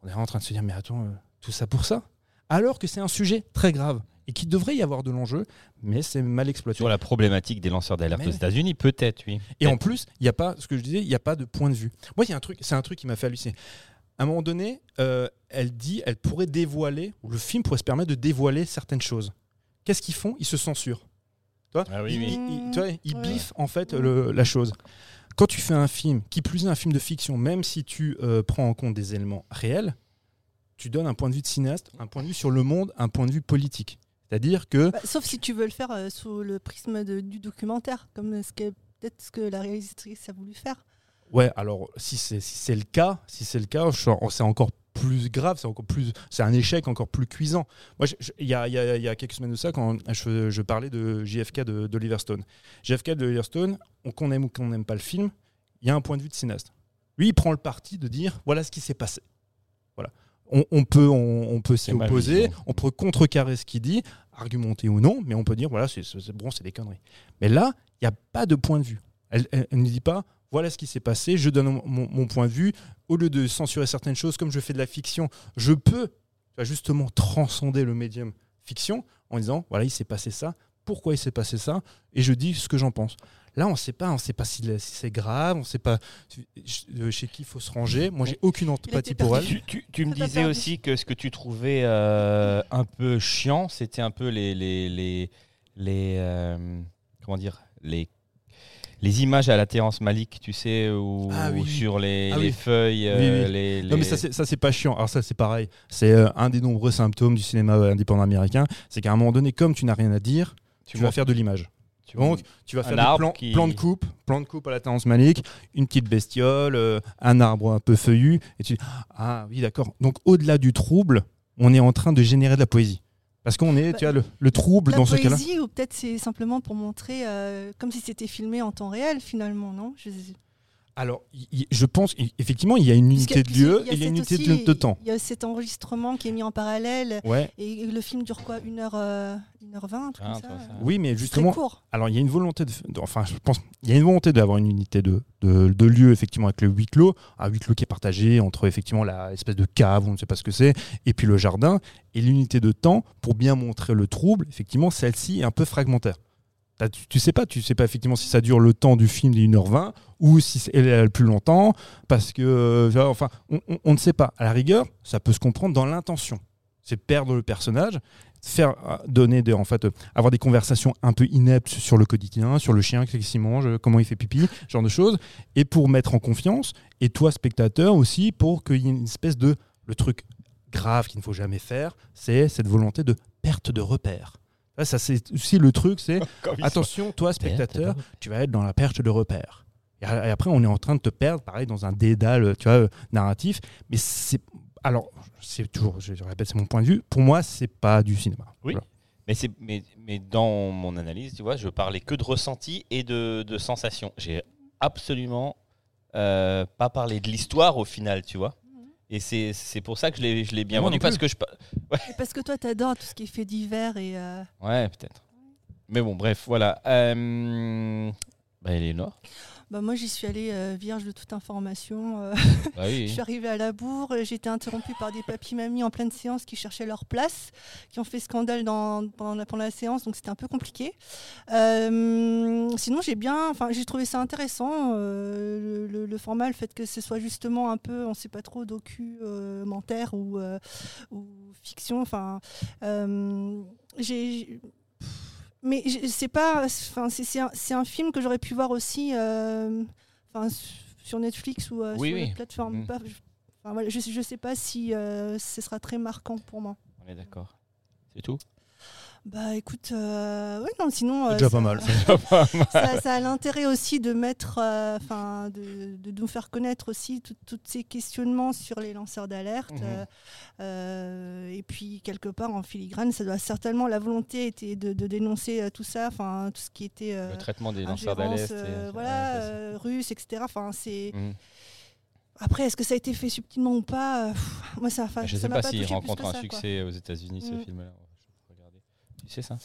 on est en train de se dire, mais attends, euh, tout ça pour ça? Alors que c'est un sujet très grave et qu'il devrait y avoir de l'enjeu, mais c'est mal exploité. Sur la problématique des lanceurs d'alerte Mais aux. États-Unis, peut-être, oui. Et en plus, il n'y a pas, ce que je disais, il n'y a pas de point de vue. Moi, il y a un truc, c'est un truc qui m'a fait halluciner. À un moment donné, euh, elle dit, elle pourrait dévoiler, ou le film pourrait se permettre de dévoiler certaines choses. Qu'est-ce qu'ils font? Ils se censurent. Tu vois? Ah oui, ils, oui. ils- ils- tu vois, ils Ouais. biffent en fait le- la chose. Quand tu fais un film, qui plus est un film de fiction, même si tu euh, prends en compte des éléments réels, tu donnes un point de vue de cinéaste, un point de vue sur le monde, un point de vue politique. C'est-à-dire que Bah, sauf si tu veux le faire euh, sous le prisme de- du documentaire, comme ce que peut-être ce que la réalisatrice a voulu faire. Ouais, alors si c'est si le cas, si c'est le cas, je- c'est encore plus grave, c'est encore plus, c'est un échec encore plus cuisant. Moi, il y a, y y quelques semaines de ça, quand je, je parlais de JFK de, d'Oliver Stone. JFK de Oliver Stone, on- qu'on aime ou qu'on n'aime pas le film, il y a un point de vue de cinéaste. Lui, il prend le parti de dire voilà ce qui s'est passé. Voilà. On, on peut, on, on peut s'y opposer, on peut contrecarrer ce qu'il dit, argumenter ou non, mais on peut dire voilà, c'est bon, c'est des conneries. Mais là, il n'y a pas de point de vue. Elle, elle- elle ne dit pas voilà ce qui s'est passé, je donne mon, mon- point de vue. Au lieu de censurer certaines choses, comme je fais de la fiction, je peux justement transcender le médium fiction en disant voilà, il s'est passé ça, pourquoi il s'est passé ça, et je dis ce que j'en pense. Là, on ne sait pas, on sait pas si, c'est grave, on ne sait pas euh, chez qui il faut se ranger. Moi, j'ai aucune empathie pour elle. Tu, tu- tu me disais perdu. aussi que ce que tu trouvais euh, un peu chiant, c'était un peu les les les, les, euh, comment dire les les images à la Terrence Malik, tu sais, ou, Ah oui, sur les, Ah les oui. feuilles, Oui, euh, oui. les, Non mais ça c'est pas chiant. Alors ça c'est pareil. C'est euh, un des nombreux symptômes du cinéma indépendant américain, c'est qu'à un moment donné, comme tu n'as rien à dire, tu, vas vois- faire de l'image. Tu Donc vois- tu vas Un faire des plans, qui- plans de coupe, plans de coupe à la Terrence Malick, une petite bestiole, euh, un arbre un peu feuillu, et tu dis ah oui d'accord. Donc au-delà du trouble, on est en train de générer de la poésie. Parce qu'on est, Bah, tu vois, le, le trouble dans ce cas-là. poésie, ou peut-être c'est simplement pour montrer euh, comme si c'était filmé en temps réel finalement, non? Je- Alors, je pense effectivement il y a une Puisque- unité de lieu et il y a une unité de, aussi- de temps. Il y a cet enregistrement qui est mis en parallèle Ouais. et le film dure quoi 1h, euh, 1h20 un truc Ah, comme ça Oui, mais justement, très court. Alors, il y a une volonté de, de- enfin, je pense, il y a une volonté d'avoir une unité de, de, de lieu effectivement avec le huis clos, un huis clos qui est partagé entre effectivement la espèce de cave, on ne sait pas ce que c'est, et puis le jardin, et l'unité de temps pour bien montrer le trouble. Effectivement, celle-ci est un peu fragmentaire. T'as- Tu, tu sais pas, tu sais pas effectivement si ça dure le temps du film des 1h20 ou si elle plus longtemps, parce que, euh, enfin, on, ne sait pas. À la rigueur, ça peut se comprendre dans l'intention. C'est perdre le personnage, faire euh, donner en fait, euh, avoir des conversations un peu ineptes sur le quotidien, sur le chien, qu'est-ce qu'il mange, comment il fait pipi, ce genre de choses, et pour mettre en confiance, et toi spectateur aussi, pour qu'il y ait une espèce de le truc grave qu'il ne faut jamais faire, c'est cette volonté de perte de repère. Ça c'est aussi le truc, c'est attention, toi spectateur, tu vas être dans la perte de repère. Et après, on est en train de te perdre, pareil, dans un dédale, tu vois, narratif. Mais c'est, alors, c'est toujours, je répète, c'est mon point de vue. Pour moi, c'est pas du cinéma. Oui. Voilà. Mais, c'est- mais, mais dans mon analyse, tu vois, je parlais que de ressenti et de, de sensations. J'ai absolument euh, pas parlé de l'histoire au final, tu vois. Et c'est c'est pour ça que je l'ai je l'ai bien vendu parce que je. Et parce que toi, t'adores tout ce qui est fait divers et euh, Ouais, peut-être. Mais bon, bref, voilà. Euh... Bah, Eleonore. Bah, moi, j'y suis allée euh, vierge de toute information. euh, Bah oui. Je suis arrivée à la bourre, euh, j'ai été interrompue par des papis-mamies en pleine séance qui cherchaient leur place, qui ont fait scandale dans- pendant, la, pendant la séance, donc c'était un peu compliqué. Euh, sinon, j'ai bien, enfin, j'ai trouvé ça intéressant, le, le- le format, le fait que ce soit justement un peu, on ne sait pas trop, documentaire ou, ou fiction. Enfin, j'ai. Mais c'est pas, enfin, c'est- c'est un, un film que j'aurais pu voir aussi, euh, enfin, sur Netflix ou euh, Oui, sur oui. une plateforme. Mm. Pas- voilà, je ne sais pas si euh, ce sera très marquant pour moi. On est d'accord. C'est tout? Bah écoute, euh, ouais, non, sinon. C'est euh, déjà ça- pas mal. ça, ça a l'intérêt aussi de mettre, euh, enfin, de, de nous faire connaître aussi tous ces questionnements sur les lanceurs d'alerte. Mhm. euh, euh, et puis quelque part en filigrane, ça doit certainement la volonté était de, de dénoncer euh, tout ça, enfin tout ce qui était euh, Le traitement des lanceurs d'alerte. et- euh, voilà, ça, c'est- euh, russe, etc. Enfin c'est Mhm. après est-ce que ça a été fait subtilement ou pas? Pff, Moi ça, enfin, Je ça sais pas s'il plus rencontre un ça, quoi. succès aux États-Unis, ce Mm. film-là. Sais ça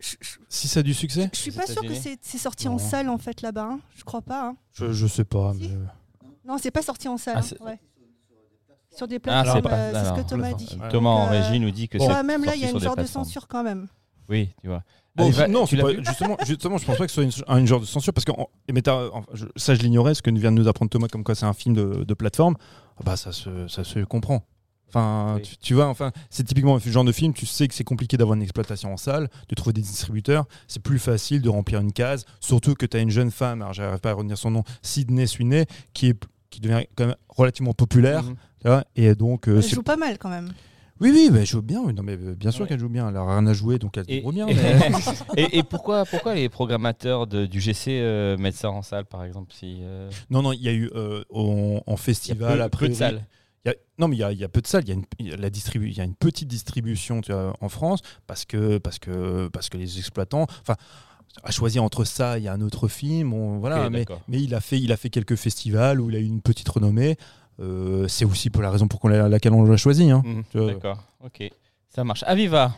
Je, je- Si ça a du succès, je suis pas sûre que c'est c'est sorti en salle en fait là-bas. hein. Je crois pas. hein. je, je sais pas. Si. mais, euh, Non, c'est pas sorti en salle. Ah, hein, c'est- ouais. Sur des Ah, plateformes, c'est pas. euh, c'est ce que Thomas dit. euh, Thomas en Donc, euh, régie nous dit que bon. c'est. Même là, il y a une des de censure quand même. Oui, tu vois. Bon, Allez, va- non, tu c'est pas- justement, justement, je pense pas que ce soit une- un genre de censure parce que en- mais t'as- enfin, je- ça je l'ignorais, ce que vient de nous apprendre Thomas comme quoi c'est un film de, de plateforme. Ah bah ça se, ça se comprend. Enfin, Oui. tu, tu vois, enfin, c'est typiquement un genre de film. Tu sais que c'est compliqué d'avoir une exploitation en salle, de trouver des distributeurs. C'est plus facile de remplir une case, surtout que tu as une jeune femme. Alors, j'arrive pas à retenir son nom, Sydney Sweeney, qui est qui devient quand même relativement populaire. Mhm. tu vois, et donc, euh, Elle joue pas mal quand même. oui, oui, bah, elle joue bien. Non, mais euh, bien sûr Ouais. qu'elle joue bien. Elle a rien à jouer, donc elle Et, débrouille bien. et- mais- et- et pourquoi, pourquoi les programmateurs de- du GC euh, mettent ça en salle, par exemple si, euh, Non, non, il y a eu euh, en, en il y a festival peu, après. peu de salles y a- non, mais il y a, y a peu de salles. Il y a une, il y a la distribu- il y a une petite distribution tu vois, en France parce que, parce, que, parce que les exploitants. Enfin, à choisir entre ça et un autre film, on- voilà. Mais, mais il a fait, il a fait quelques festivals où il a eu une petite renommée. Euh, c'est aussi pour la raison pour l'a- laquelle on l'a choisi. Hein. Mhm. D'accord, ok. Ça marche. Aviva,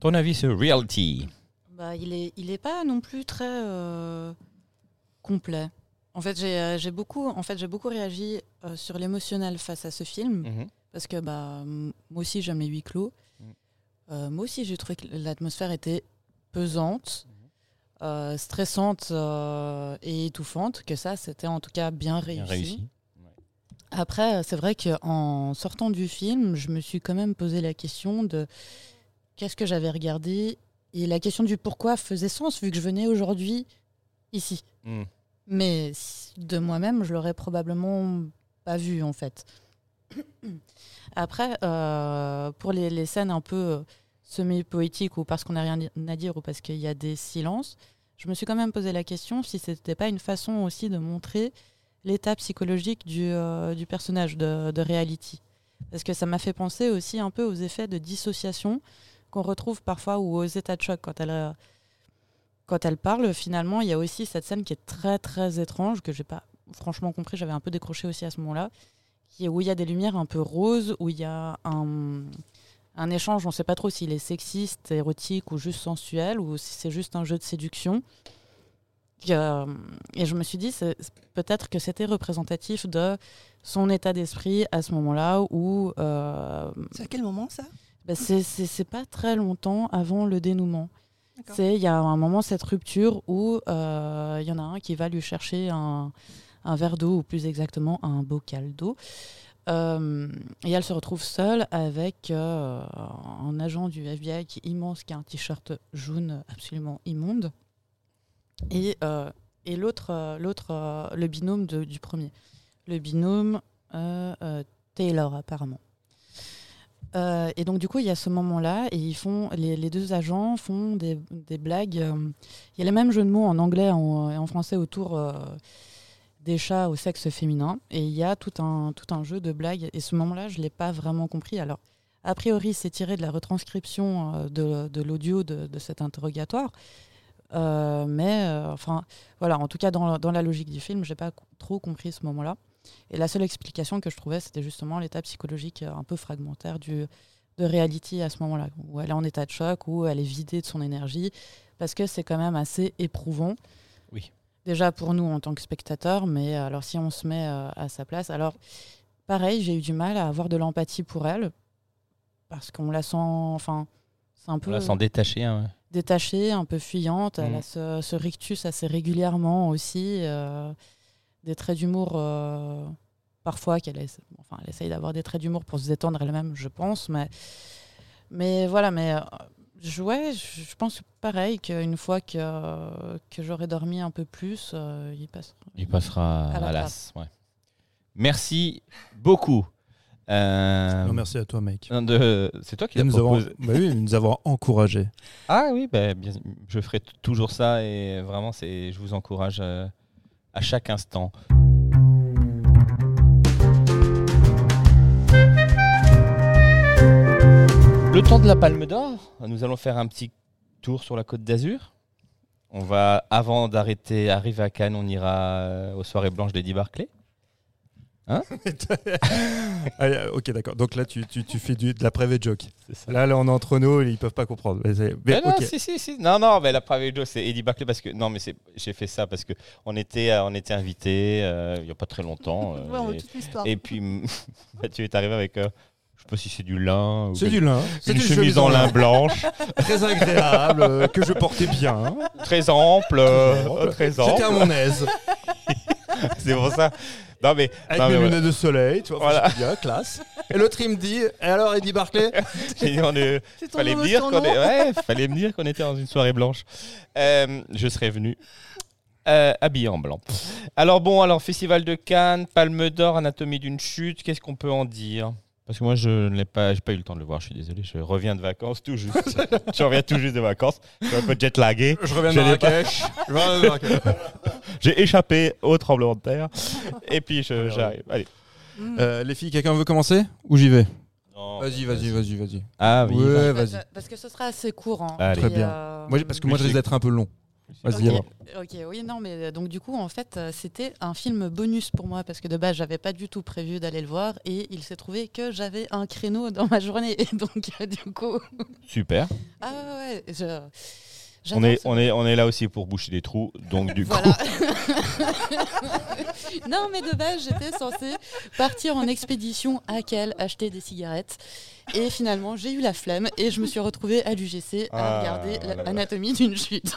ton avis sur Reality? Bah, il est, il est pas non plus très euh, complet. En fait, j'ai euh, beaucoup, en fait, j'ai beaucoup réagi euh, sur l'émotionnel face à ce film Mhm. parce que bah, moi aussi j'aime les huis clos. Mm. Euh, moi aussi j'ai trouvé que l'atmosphère était pesante, Mhm. euh, stressante euh, et étouffante. Que ça, c'était en tout cas bien réussi. Bien réussi. Après, euh, c'est vrai qu'en sortant du film, je me suis quand même posé la question de qu'est-ce que j'avais regardé et la question du pourquoi faisait sens vu que je venais aujourd'hui ici. Mais de moi-même, je l'aurais probablement pas vu en fait. Après, euh, pour les, les scènes un peu euh, semi-poétiques ou parce qu'on n'a rien à dire ou parce qu'il y a des silences, je me suis quand même posé la question si c'était pas une façon aussi de montrer l'état psychologique du, euh, du personnage de, de Reality. Parce que ça m'a fait penser aussi un peu aux effets de dissociation qu'on retrouve parfois ou aux états de choc quand elle, quand elle parle. Finalement, il y a aussi cette scène qui est très très étrange que j'ai pas franchement compris. J'avais un peu décroché aussi à ce moment-là, qui est où il y a des lumières un peu roses, où il y a un, un échange. On ne sait pas trop s'il est sexiste, érotique ou juste sensuel, ou si c'est juste un jeu de séduction. Et, euh, et je me suis dit, peut-être que c'était représentatif de son état d'esprit à ce moment-là, où euh, C'est à quel moment ça? ben, c'est pas très longtemps avant le dénouement. C'est il y a un moment cette rupture où euh, il y en a un qui va lui chercher un, verre d'eau ou plus exactement un bocal d'eau. Euh, et elle se retrouve seule avec euh, un agent du FBI qui est immense, qui a un t-shirt jaune absolument immonde. Et, l'autre, l'autre, le binôme du premier. Le binôme Taylor apparemment. Euh, et donc du coup, il y a ce moment-là, et ils font, les, deux agents font des, blagues. euh, Il y a les mêmes jeux de mots en anglais et en, français autour euh, des chats au sexe féminin, et il y a tout un, tout un jeu de blagues. Et ce moment-là, je l'ai pas vraiment compris. Alors, a priori, c'est tiré de la retranscription de, l'audio de, de cet interrogatoire. Mais enfin, voilà, en tout cas, dans, dans la logique du film, j'ai pas trop compris ce moment-là. Et la seule explication que je trouvais, c'était justement l'état psychologique euh, un peu fragmentaire du, de reality à ce moment-là, où elle est en état de choc, où elle est vidée de son énergie, parce que c'est quand même assez éprouvant. Oui. Déjà pour nous en tant que spectateurs, mais alors si on se met euh, à sa place, alors pareil, j'ai eu du mal à avoir de l'empathie pour elle, parce qu'on la sent, enfin, c'est un peu On la sent détachée. hein. détachée, un peu fuyante. Elle Mm. a ce, ce rictus assez régulièrement aussi. euh, des traits d'humour, euh, parfois, qu'elle enfin, elle essaye d'avoir des traits d'humour pour se détendre elle-même, je pense. Mais, mais voilà, mais euh, je, ouais, je pense pareil qu'une fois que, que j'aurai dormi un peu plus, euh, il passe. Il passera À la à l'as. ouais. Merci beaucoup. Euh, Non, merci à toi, mec. de- C'est toi qui l'as nous avons, proposé. bah oui, nous avoir encouragés. Ah oui, bah, bien, je ferai toujours ça et vraiment, c'est, je vous encourage euh, à chaque instant. Le temps de la Palme d'Or, nous allons faire un petit tour sur la Côte d'Azur. On va, avant d'arrêter, arriver à Cannes, on ira euh, aux soirées blanches d'Eddie Barclay. Allez, euh, ok, d'accord. Donc là, tu, tu, tu fais du, de la private joke. Là, là, on est entre nous, ils peuvent pas comprendre. Mais, Mais non, si, si, si. Non, non, mais la private joke, c'est Eddie Barclay parce que non, mais c'est, j'ai fait ça parce que on était, euh, on était invité il y a pas très longtemps. euh, Ouais, on veut et, toute l'histoire. et puis Mathieu est arrivé avec, euh, je sais pas si c'est du lin C'est du lin. C'est une chemise en lin blanche, Très agréable, euh, que je portais bien. très ample, euh, très J'étais à ample. mon aise. C'est pour ça. Non mais, Avec non, mes lunettes de soleil, tu vois. Voilà. Bien, classe. Et l'autre, il me dit Et alors, Eddie Barclay on est- ton fallait me dire qu'on surnom est- ouais, fallait me dire qu'on était dans une soirée blanche. Euh, je serais venu euh, habillé en blanc. Alors bon, alors festival de Cannes, Palme d'Or, Anatomie d'une chute. Qu'est-ce qu'on peut en dire? Parce que moi, je n'ai pas, j'ai pas eu le temps de le voir. Je suis désolé. Je reviens de vacances tout juste. je reviens tout juste de vacances. Je suis un peu jet lagué. Je reviens de Marrakech. Je reviens de Marrakech. J'ai échappé au tremblement de terre. Et puis je- j'arrive. Allez. Mm. Euh, les filles, quelqu'un veut commencer Ou j'y vais? Vas-y, vas-y, vas-y, vas-y. Ah oui. Ouais, vas-y. Parce que ce sera assez court. hein. Très bien. euh, Moi, parce que moi, je risque d'être un peu long. Vas-y, Ok, oui, non, mais euh, donc du coup, en fait, euh, c'était un film bonus pour moi parce que de base, j'avais pas du tout prévu d'aller le voir et il s'est trouvé que j'avais un créneau dans ma journée et donc euh, du coup, Super. ah ouais, ouais, je, On est, on, est, on est là aussi pour boucher des trous. Donc du coup. Voilà. non, mais de base, j'étais censée partir en expédition à Kel acheter des cigarettes. Et finalement, j'ai eu la flemme et je me suis retrouvée à l'UGC à Ah, regarder l'anatomie d'une chute.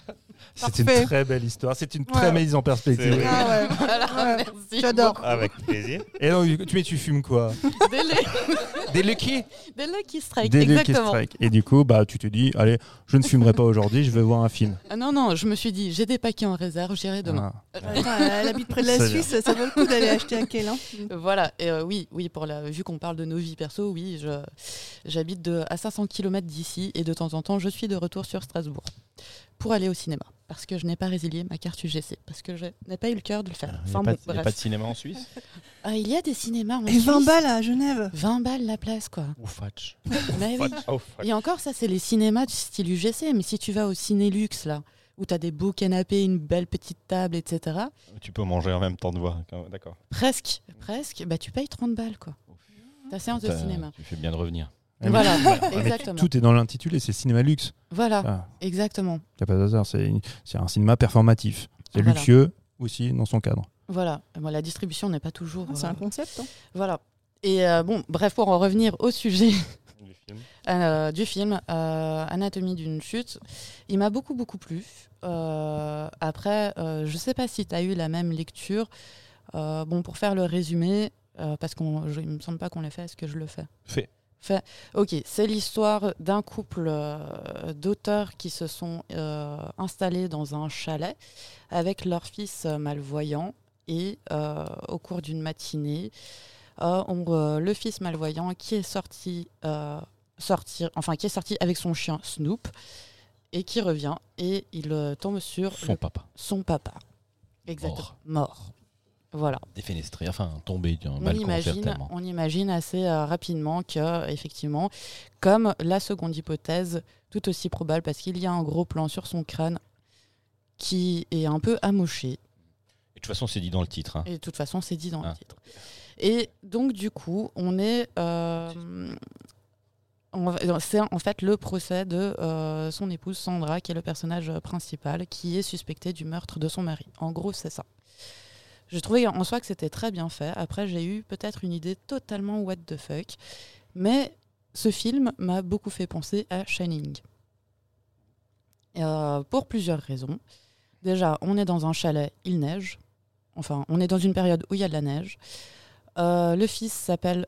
C'est une très belle histoire. C'est une Ouais. très mise en perspective. Ah ouais. Voilà, Ouais, merci. J'adore. Avec plaisir. Et donc, tu, mais tu fumes quoi Des, lu- Des Lucky des Lucky Strike, Des Lucky exactement. Strike. Et du coup, bah, tu te dis, allez, je ne fumerai pas aujourd'hui, je vais voir un film. Ah non, non, je me suis dit, j'ai des paquets en réserve, j'irai demain. Ah. Attends, elle habite près de la Suisse, ça vaut le coup d'aller acheter à quel hein Voilà, et euh, oui, oui, pour la, vu qu'on parle de nos vies perso, oui, je, j'habite à 500 km d'ici et de temps en temps, je suis de retour sur Strasbourg pour aller au cinéma. Parce que je n'ai pas résilié ma carte UGC, parce que je n'ai pas eu le cœur de le faire. Il n'y a, Enfin pas- bon, a de cinéma en Suisse Ah, il y a des cinémas en Et 20 Suisse. balles à Genève 20 balles la place, quoi. Ou Fatch. Mais oui. Oh, fuck. Et encore, ça, c'est les cinémas du style UGC. Mais si tu vas au Cinélux, là, où tu as des beaux canapés, une belle petite table, etc., Tu peux manger en même temps de voir. D'accord. presque, presque, bah, tu payes 30 balles, quoi. Ta séance de cinéma. Tu fais bien de revenir. Ah, Voilà, exactement. Tout est dans l'intitulé, c'est cinéma luxe. Voilà, Ah, exactement. y a pas d'hasard, c'est c'est un cinéma performatif. C'est Voilà. luxueux aussi dans son cadre. Voilà. Bon, la distribution n'est pas toujours. C'est euh, un concept. hein. Voilà. Et euh, bon, bref, pour en revenir au sujet Du film. euh, du film, euh, Anatomie d'une chute, il m'a beaucoup, beaucoup plu. Euh, après, euh, je sais pas si tu as eu la même lecture. Euh, bon, pour faire le résumé, euh, parce qu'il ne me semble pas qu'on l'ait fait, est-ce que je le fais? Fait. Fait. Ok, c'est l'histoire d'un couple euh, d'auteurs qui se sont euh, installés dans un chalet avec leur fils euh, malvoyant. Et au cours d'une matinée, on, le fils malvoyant qui est sorti, sortir, enfin qui est sorti avec son chien Snoop et qui revient et il tombe sur Son le- papa. son papa. Exactement. Mort. Voilà. Défenestré, enfin tombé d'un On balcon imagine, on imagine assez euh, rapidement que, effectivement, comme la seconde hypothèse, tout aussi probable, parce qu'il y a un gros plan sur son crâne qui est un peu amoché. Et de toute façon, c'est dit dans le titre. hein. Et de toute façon, c'est dit dans Ah. le titre. Et donc, du coup, on est. euh, c'est en fait le procès de euh, son épouse Sandra, qui est le personnage principal, qui est suspecté du meurtre de son mari. En gros, c'est ça. J'ai trouvé en soi que c'était très bien fait. Après, j'ai eu peut-être une idée totalement what the fuck. Mais ce film m'a beaucoup fait penser à Shining. Euh, pour plusieurs raisons. Déjà, on est dans un chalet, il neige. Enfin, on est dans une période où il y a de la neige. Euh, le fils s'appelle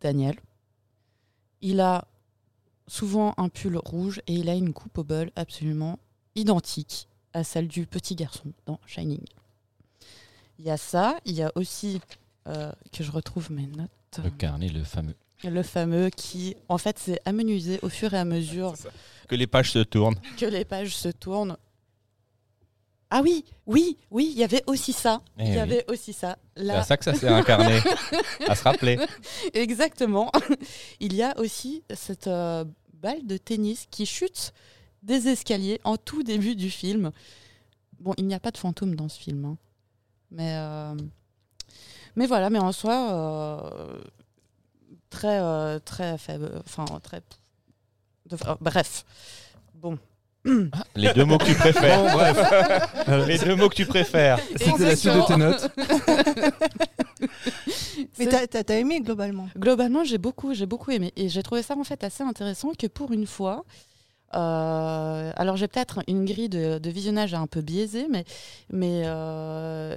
Daniel. Il a souvent un pull rouge et il a une coupe au bol absolument identique à celle du petit garçon dans Shining. Il y a ça, il y a aussi euh, que je retrouve mes notes. Le carnet, le fameux. Le fameux qui, en fait, s'est amenuisé au fur et à mesure Que les pages se tournent. que les pages se tournent. Ah oui, oui, oui, il y avait aussi ça. Eh Il y oui. avait aussi ça. C'est à ça que ça sert un carnet. à se rappeler. exactement. Il y a aussi cette euh, balle de tennis qui chute des escaliers en tout début du film. Bon, il n'y a pas de fantôme dans ce film, hein. Mais euh, mais voilà, mais en soi euh, très euh, très faible, enfin très de- euh, bref. Bon, Les deux mots que tu préfères. Bon, bref. Les deux mots que tu préfères. C'était la suite de tes notes. Mais t'as aimé globalement? Globalement, j'ai beaucoup, j'ai beaucoup aimé et j'ai trouvé ça en fait assez intéressant que pour une fois. Euh, alors j'ai peut-être une grille de, visionnage un peu biaisée, mais mais euh,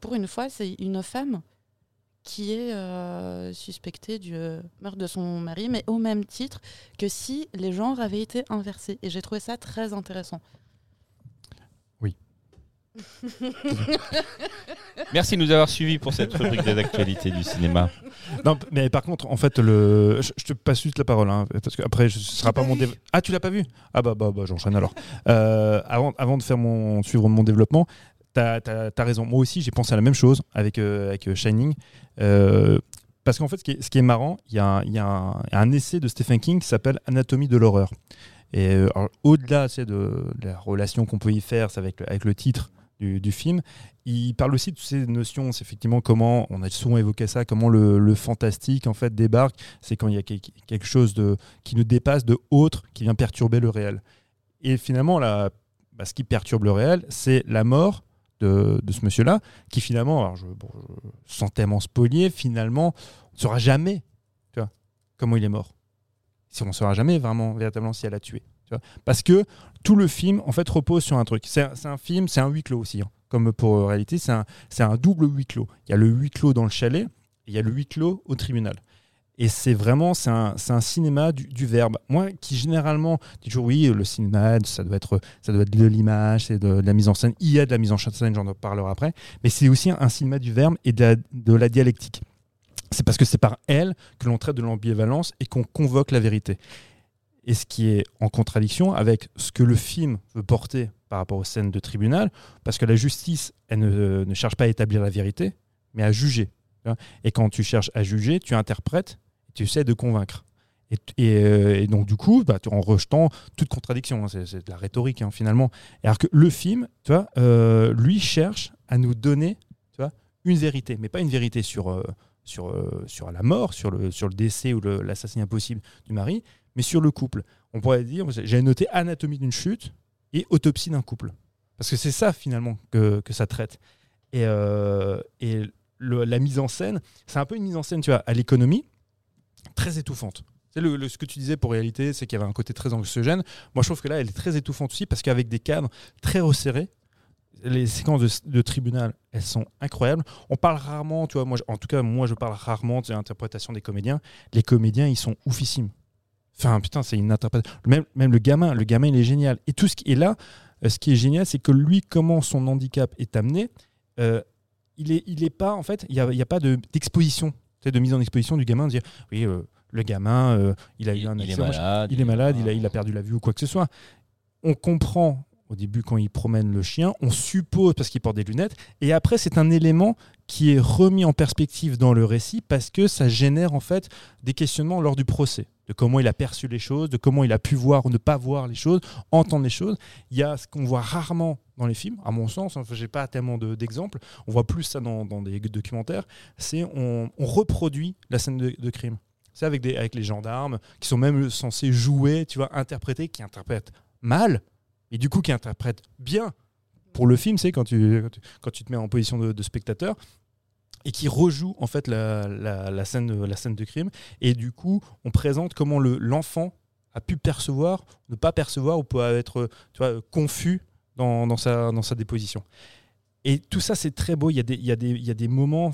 pour, une fois, c'est une femme qui est euh, suspectée du meurtre de son mari, mais au même titre que si les genres avaient été inversés. Et j'ai trouvé ça très intéressant. Merci de nous avoir suivis pour cette rubrique des actualités du cinéma. Non, mais par contre, en fait, le... je, je te passe juste la parole, hein, parce que après, ce sera pas pas mon développement. Ah, tu l'as pas vu? Ah bah, bah, bah, j'enchaîne alors. Euh, avant, avant de faire mon suivre mon développement, t'as as, raison. Moi aussi, j'ai pensé à la même chose avec euh, avec euh, Shining. Euh, parce qu'en fait, ce qui est, ce qui est marrant, il y a, un- il y a un, un essai de Stephen King qui s'appelle Anatomie de l'horreur. Et au-delà c'est de, de la relation qu'on peut y faire c'est avec, le- avec le titre du, film, il parle aussi de ces notions, c'est effectivement comment, on a souvent évoqué ça, comment le, fantastique en fait débarque, c'est quand il y a quel- quelque chose de, qui nous dépasse de autre, qui vient perturber le réel. Et finalement, là, bah, ce qui perturbe le réel, c'est la mort de, de ce monsieur-là, qui finalement, alors je, bon, je- sans tellement spolier, finalement, on ne saura jamais tu vois, comment il est mort. Si on ne saura jamais vraiment, véritablement, si elle a tué. Parce que tout le film, en fait, repose sur un truc. C'est un, film, c'est un huis clos aussi. hein. Comme pour euh, réalité, c'est un, double huis clos. Il y a le huis clos dans le chalet, et il y a le huis clos au tribunal. Et c'est vraiment, c'est un, cinéma du, verbe. Moi, qui généralement dis toujours, oui, le cinéma, ça doit être, de l'image, c'est de, la mise en scène. Il y a de la mise en scène, j'en parlerai après. Mais c'est aussi un, cinéma du verbe et de la dialectique. C'est parce que c'est par elle que l'on traite de l'ambivalence et qu'on convoque la vérité. Et ce qui est en contradiction avec ce que le film veut porter par rapport aux scènes de tribunal, parce que la justice, elle ne, ne cherche pas à établir la vérité, mais à juger. Et quand tu cherches à juger, tu interprètes, tu essaies de convaincre. Et, euh, donc, du coup, bah, en rejetant toute contradiction, hein, c'est de la rhétorique hein, finalement. Alors que le film, tu vois, euh, lui cherche à nous donner tu vois, une vérité, mais pas une vérité sur, euh, sur, euh, sur la mort, sur le, sur le décès ou l'assassinat possible du mari, mais sur le couple. On pourrait dire, j'ai noté anatomie d'une chute et autopsie d'un couple. Parce que c'est ça finalement que, que ça traite. Et, euh, et la mise en scène, c'est un peu une mise en scène, tu vois, à l'économie, très étouffante. Ce que tu disais pour réalité, c'est qu'il y avait un côté très anxiogène. Moi, je trouve que là, elle est très étouffante aussi parce qu'avec des cadres très resserrés, les séquences de, de tribunal, elles sont incroyables. On parle rarement, tu vois, moi, en tout cas, moi, je parle rarement de l'interprétation des comédiens. Les comédiens, ils sont oufissimes. Enfin, putain, c'est une. Même, même le gamin, le gamin, il est génial. Et tout ce qui est là, euh, ce qui est génial, c'est que lui, comment son handicap est amené, euh, il est, il est pas, en fait, il n'y a, y a pas de- d'exposition, de mise en exposition du gamin, de dire, oui, euh, le gamin, euh, il a eu un il est accident, malade. il est malade, il a, il a perdu la vue ou quoi que ce soit. On comprend au début quand il promène le chien, on suppose parce qu'il porte des lunettes, et après c'est un élément qui est remis en perspective dans le récit parce que ça génère en fait des questionnements lors du procès, de comment il a perçu les choses, de comment il a pu voir ou ne pas voir les choses, entendre les choses. Il y a ce qu'on voit rarement dans les films, à mon sens, enfin, j'ai pas tellement de- d'exemples, on voit plus ça dans, des documentaires, c'est on, reproduit la scène de, de crime. C'est avec, avec les gendarmes qui sont même censés jouer, tu vois, interpréter, qui interprètent mal, et du coup qui interprètent bien pour le film, c'est quand tu, quand tu, te mets en position de, spectateur et qui rejoue en fait la, la- scène, de- la scène de crime. Et du coup, on présente comment le- l'enfant a pu percevoir, ne pas percevoir, ou peut être tu vois, confus dans, dans sa, dans sa déposition. Et tout ça, c'est très beau. Il y a des, il y a des, il y a des moments.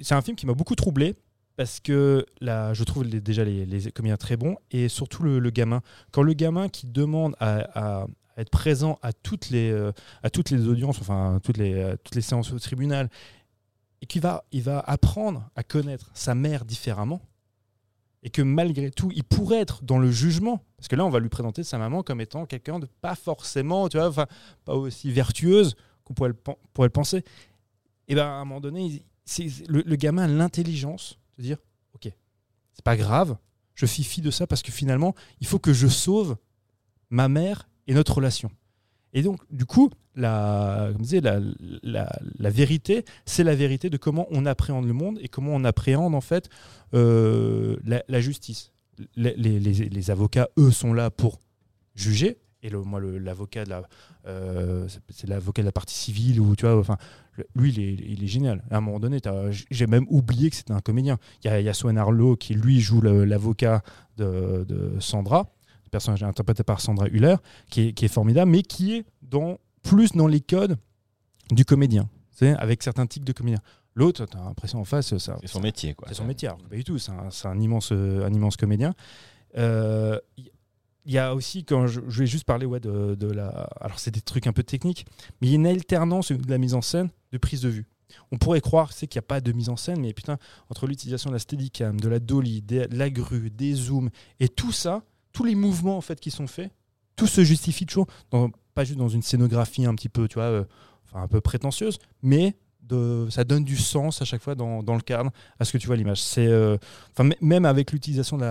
C'est un film qui m'a beaucoup troublé parce que là, je trouve déjà les, les très bons et surtout le, gamin. Quand le gamin qui demande à, être présent à toutes les, euh, à toutes les audiences, enfin toutes les, euh, toutes les séances au tribunal, et qu'il va, il va apprendre à connaître sa mère différemment, et que malgré tout, il pourrait être dans le jugement, parce que là, on va lui présenter sa maman comme étant quelqu'un de pas forcément, tu vois, enfin, pas aussi vertueuse qu'on pourrait le, penser. Et ben à un moment donné, le, le gamin a l'intelligence dire, ok, c'est pas grave, je fie fi de ça parce que finalement, il faut que je sauve ma mère et notre relation. Et donc, du coup, la, vérité, c'est la vérité de comment on appréhende le monde et comment on appréhende en fait euh, la, justice. Les avocats, eux, sont là pour juger. Et le, moi, l'avocat de la, euh, c'est- l'avocat de la partie civile ou tu vois, enfin, lui, il est, il est génial. À un moment donné, j'ai même oublié que c'était un comédien. Il y a, il y a Swan Arlo qui lui joue l'avocat de, de Sandra, le personnage interprété par Sandra Hüller, qui est, qui est formidable, mais qui est dans, plus dans les codes du comédien, c'est avec certains tics de comédien. L'autre, t'as l'impression en face, ça, C'est son métier, quoi. c'est son métier. Pas du tout. C'est un, un immense, un immense comédien. Euh, Il y a aussi, quand je, je vais juste parler ouais, de, la. Alors, c'est des trucs un peu techniques, mais il y a une alternance de la mise en scène de prise de vue. On pourrait croire c'est qu'il n'y a pas de mise en scène, mais putain, entre l'utilisation de la Steadicam, de la dolly, de la grue, des zooms, et tout ça, tous les mouvements en fait qui sont faits, tout se justifie toujours, pas juste dans une scénographie un petit peu, tu vois, euh, enfin un peu prétentieuse, mais ça donne du sens à chaque fois dans, dans le cadre à ce que tu vois l'image. Euh, même avec l'utilisation de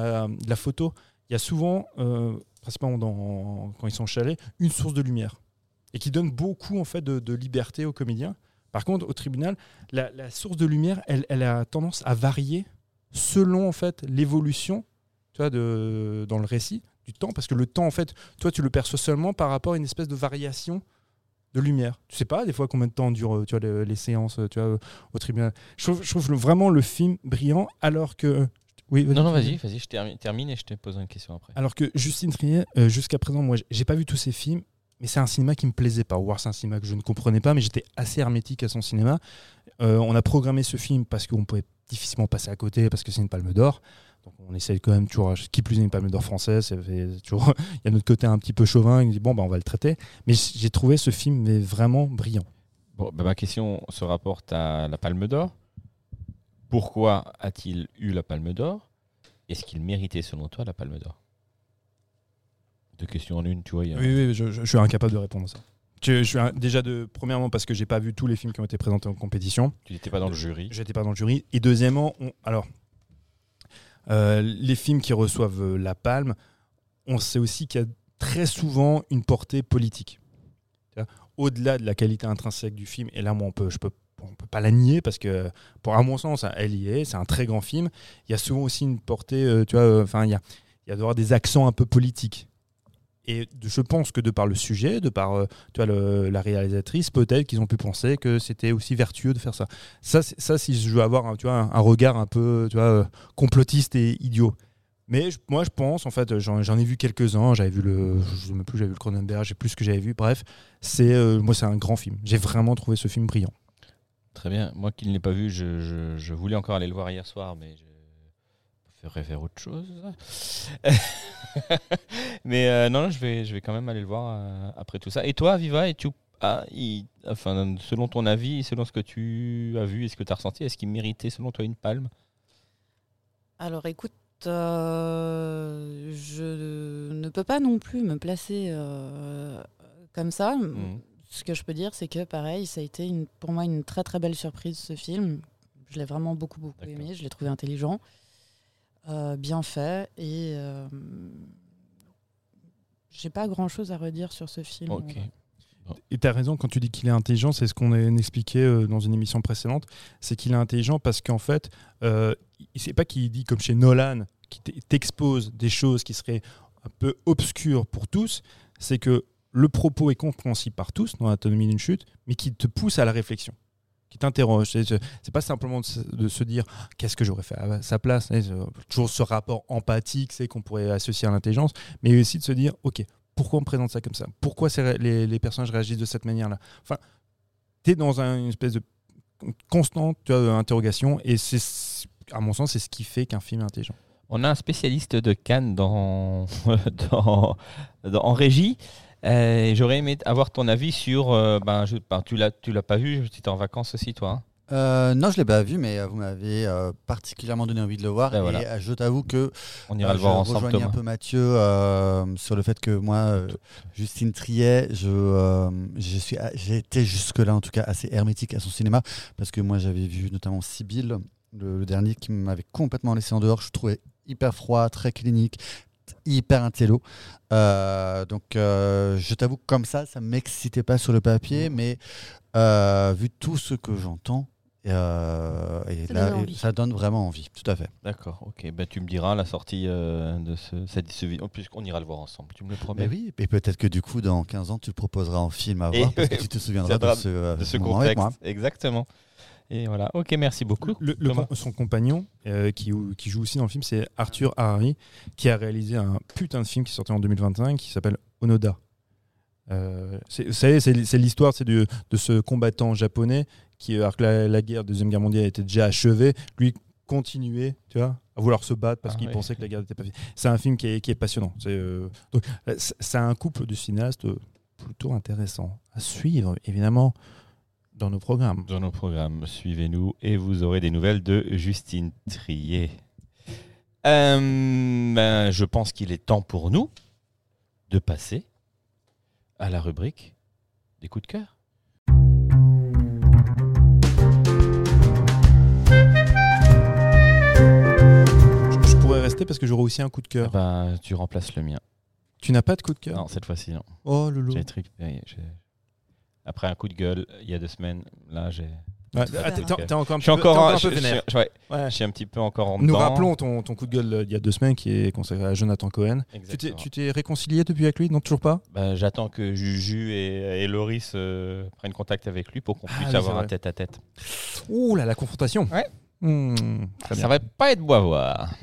la photo, il y a souvent, euh, principalement quand ils sont au chalet, une source de lumière et qui donne beaucoup en fait de, liberté aux comédiens. Par contre, au tribunal, la, source de lumière, elle, a tendance à varier selon en fait l'évolution, tu de, dans le récit du temps, parce que le temps, en fait, toi, tu le perçois seulement par rapport à une espèce de variation de lumière. Tu sais pas des fois combien de temps durent tu vois, les, séances tu vois, au tribunal. Je trouve, vraiment le film brillant, alors que Oui, Non, non, vas-y, vas-y, je termine, et je te pose une question après. Alors que Justine Triet, euh, jusqu'à présent, moi, j'ai pas vu tous ses films, mais c'est un cinéma qui me plaisait pas. War, c'est un cinéma que je ne comprenais pas, mais j'étais assez hermétique à son cinéma. Euh, on a programmé ce film parce qu'on pouvait difficilement passer à côté, parce que c'est une palme d'or. Donc on essaye quand même toujours, qui plus est une palme d'or française, il y a notre côté un petit peu chauvin, il dit bon, bah, on va le traiter. Mais j'ai trouvé ce film mais vraiment brillant. Bon, bah, ma question se rapporte à la Palme d'Or. Pourquoi a-t-il eu la Palme d'Or? Est-ce qu'il méritait, selon toi, la Palme d'Or? Deux questions en une, tu vois. il y a- Oui, oui, je, suis incapable de répondre à ça. Je, je suis un- déjà de premièrement parce que j'ai pas vu tous les films qui ont été présentés en compétition. Tu n'étais pas dans le jury. J'étais pas dans le jury. Et deuxièmement, on- alors euh, les films qui reçoivent euh, la palme, on sait aussi qu'il y a très souvent une portée politique. Au-delà de la qualité intrinsèque du film, et là, moi, on peut, je peux, on peut pas la nier parce que, pour à mon sens, elle y est. C'est un très grand film. Il y a souvent aussi une portée, euh, tu vois, euh, enfin, il y a, il y a d'avoir des accents un peu politiques. Et je pense que de par le sujet, de par euh, tu vois, la réalisatrice, peut-être qu'ils ont pu penser que c'était aussi vertueux de faire ça. Ça, ça si je veux avoir tu vois, un, regard un peu tu vois, complotiste et idiot. Mais moi, je pense, en fait, j'en ai vu quelques-uns. J'avais vu le, je sais plus, j'avais vu le Cronenberg, j'ai plus ce que j'avais vu. Bref, moi, c'est un grand film. J'ai vraiment trouvé ce film brillant. Très bien. Moi qui ne l'ai pas vu, je, je- je voulais encore aller le voir hier soir, mais je ferais faire autre chose. mais euh, non, non, je vais, je vais quand même aller le voir euh, après tout ça. Et toi, Viva, et tu, ah, il- enfin, selon ton avis, selon ce que tu as vu et ce que tu as ressenti, est-ce qu'il méritait, selon toi, une palme? Alors écoute, euh, je ne peux pas non plus me placer euh, comme ça. Mhm. Ce que je peux dire, c'est que pareil, ça a été une- pour moi une très très belle surprise ce film. Je l'ai vraiment beaucoup beaucoup aimé, je l'ai trouvé intelligent, euh, bien fait. Et euh, j'ai pas grand chose à redire sur ce film. Et tu as raison quand tu dis qu'il est intelligent, c'est ce qu'on a expliqué euh, dans une émission précédente, c'est qu'il est intelligent parce qu'en fait, euh, c'est pas qu'il dit comme chez Nolan, qui t'expose des choses qui seraient un peu obscures pour tous, c'est que le propos est compréhensible par tous dans l'anatomie d'une chute, mais qui te pousse à la réflexion, qui t'interroge. C'est pas simplement de se, dire qu'est-ce que j'aurais fait à sa place, toujours ce rapport empathique, c'est qu'on pourrait associer à l'intelligence, mais aussi de se dire ok, pourquoi on me présente ça comme ça? Pourquoi les, les personnages réagissent de cette manière-là? Enfin, tu es dans un- une espèce de constante interrogation et c'est, à mon sens, c'est ce qui fait qu'un film est intelligent. On a un spécialiste de Cannes dans, dans- en régie. Euh, J'aurais aimé avoir ton avis sur. euh, ben, je, ben, tu l'as, tu l'as pas vu. Tu étais en vacances aussi, toi. hein Euh, non, je l'ai pas vu, mais euh, vous m'avez euh, particulièrement donné envie de le voir. Ben et voilà. euh, je t'avoue que On ira le voir je ensemble, rejoignais Thomas. un peu Mathieu euh, sur le fait que moi, euh, Justine Triet, je, euh, je suis, j'ai été jusque-là en tout cas assez hermétique à son cinéma parce que moi j'avais vu notamment Sibylle, le, le dernier qui m'avait complètement laissé en dehors. Je trouvais hyper froid, très clinique, hyper intello. Euh, donc euh, je t'avoue que comme ça, ça m'excitait pas sur le papier, mais euh, vu tout ce que j'entends. euh, et Ça là, donne et ça donne vraiment envie, tout à fait. D'accord, ok. Ben, tu me diras la sortie euh, de ce, cette, ce vidéo. Puisqu'on ira le voir ensemble. Tu me le promets Mais oui, et peut-être que du coup, dans 15 ans, tu le proposeras en film à Et voir parce que tu te souviendras de ce, euh, De ce avec contexte. moi. Exactement. Et voilà. Ok, merci beaucoup. Le- le Thomas. com- son compagnon, euh, qui, qui joue aussi dans le film, c'est Arthur Harari, qui a réalisé un putain de film qui est sorti en 2021 qui s'appelle Onoda. Euh, c'est- vous savez, c'est c'est l'histoire c'est de, de ce combattant japonais qui, alors que la, la guerre, Deuxième Guerre mondiale était déjà achevée, lui continuait tu vois, à vouloir se battre parce Ah qu'il pensait que la guerre n'était pas finie. C'est un film qui est, qui est passionnant. C'est euh, donc, euh, c'est- c'est un couple de cinéastes euh, plutôt intéressant à suivre, évidemment, dans nos programmes. Dans nos programmes, suivez-nous et vous aurez des nouvelles de Justine Trier. Euh, ben, je pense qu'il est temps pour nous de passer à la rubrique des coups de cœur. Je, je pourrais rester parce que j'aurais aussi un coup de cœur. Ben, tu remplaces le mien. Tu n'as pas de coup de cœur? Non, cette fois-ci, non. Oh, récupéré, j'ai- Après un coup de gueule il y a deux semaines, là j'ai. Ouais, ah, t'es- encore un Je suis petit peu- encore un, peu vénère. je- ouais, Ouais. je suis un petit peu encore en Nous dedans. rappelons ton, ton coup de gueule euh, il y a deux semaines qui est consacré à Jonathan Cohen. Tu t'es- Exactement. Tu t'es réconcilié depuis avec lui? Non, toujours pas? Ben, J'attends que Juju et, et Loris euh, prennent contact avec lui pour qu'on Ah puisse avoir un tête à tête. Ouh là, la confrontation. Ouais. Hmm, très Ça bien. va pas être beau à voir.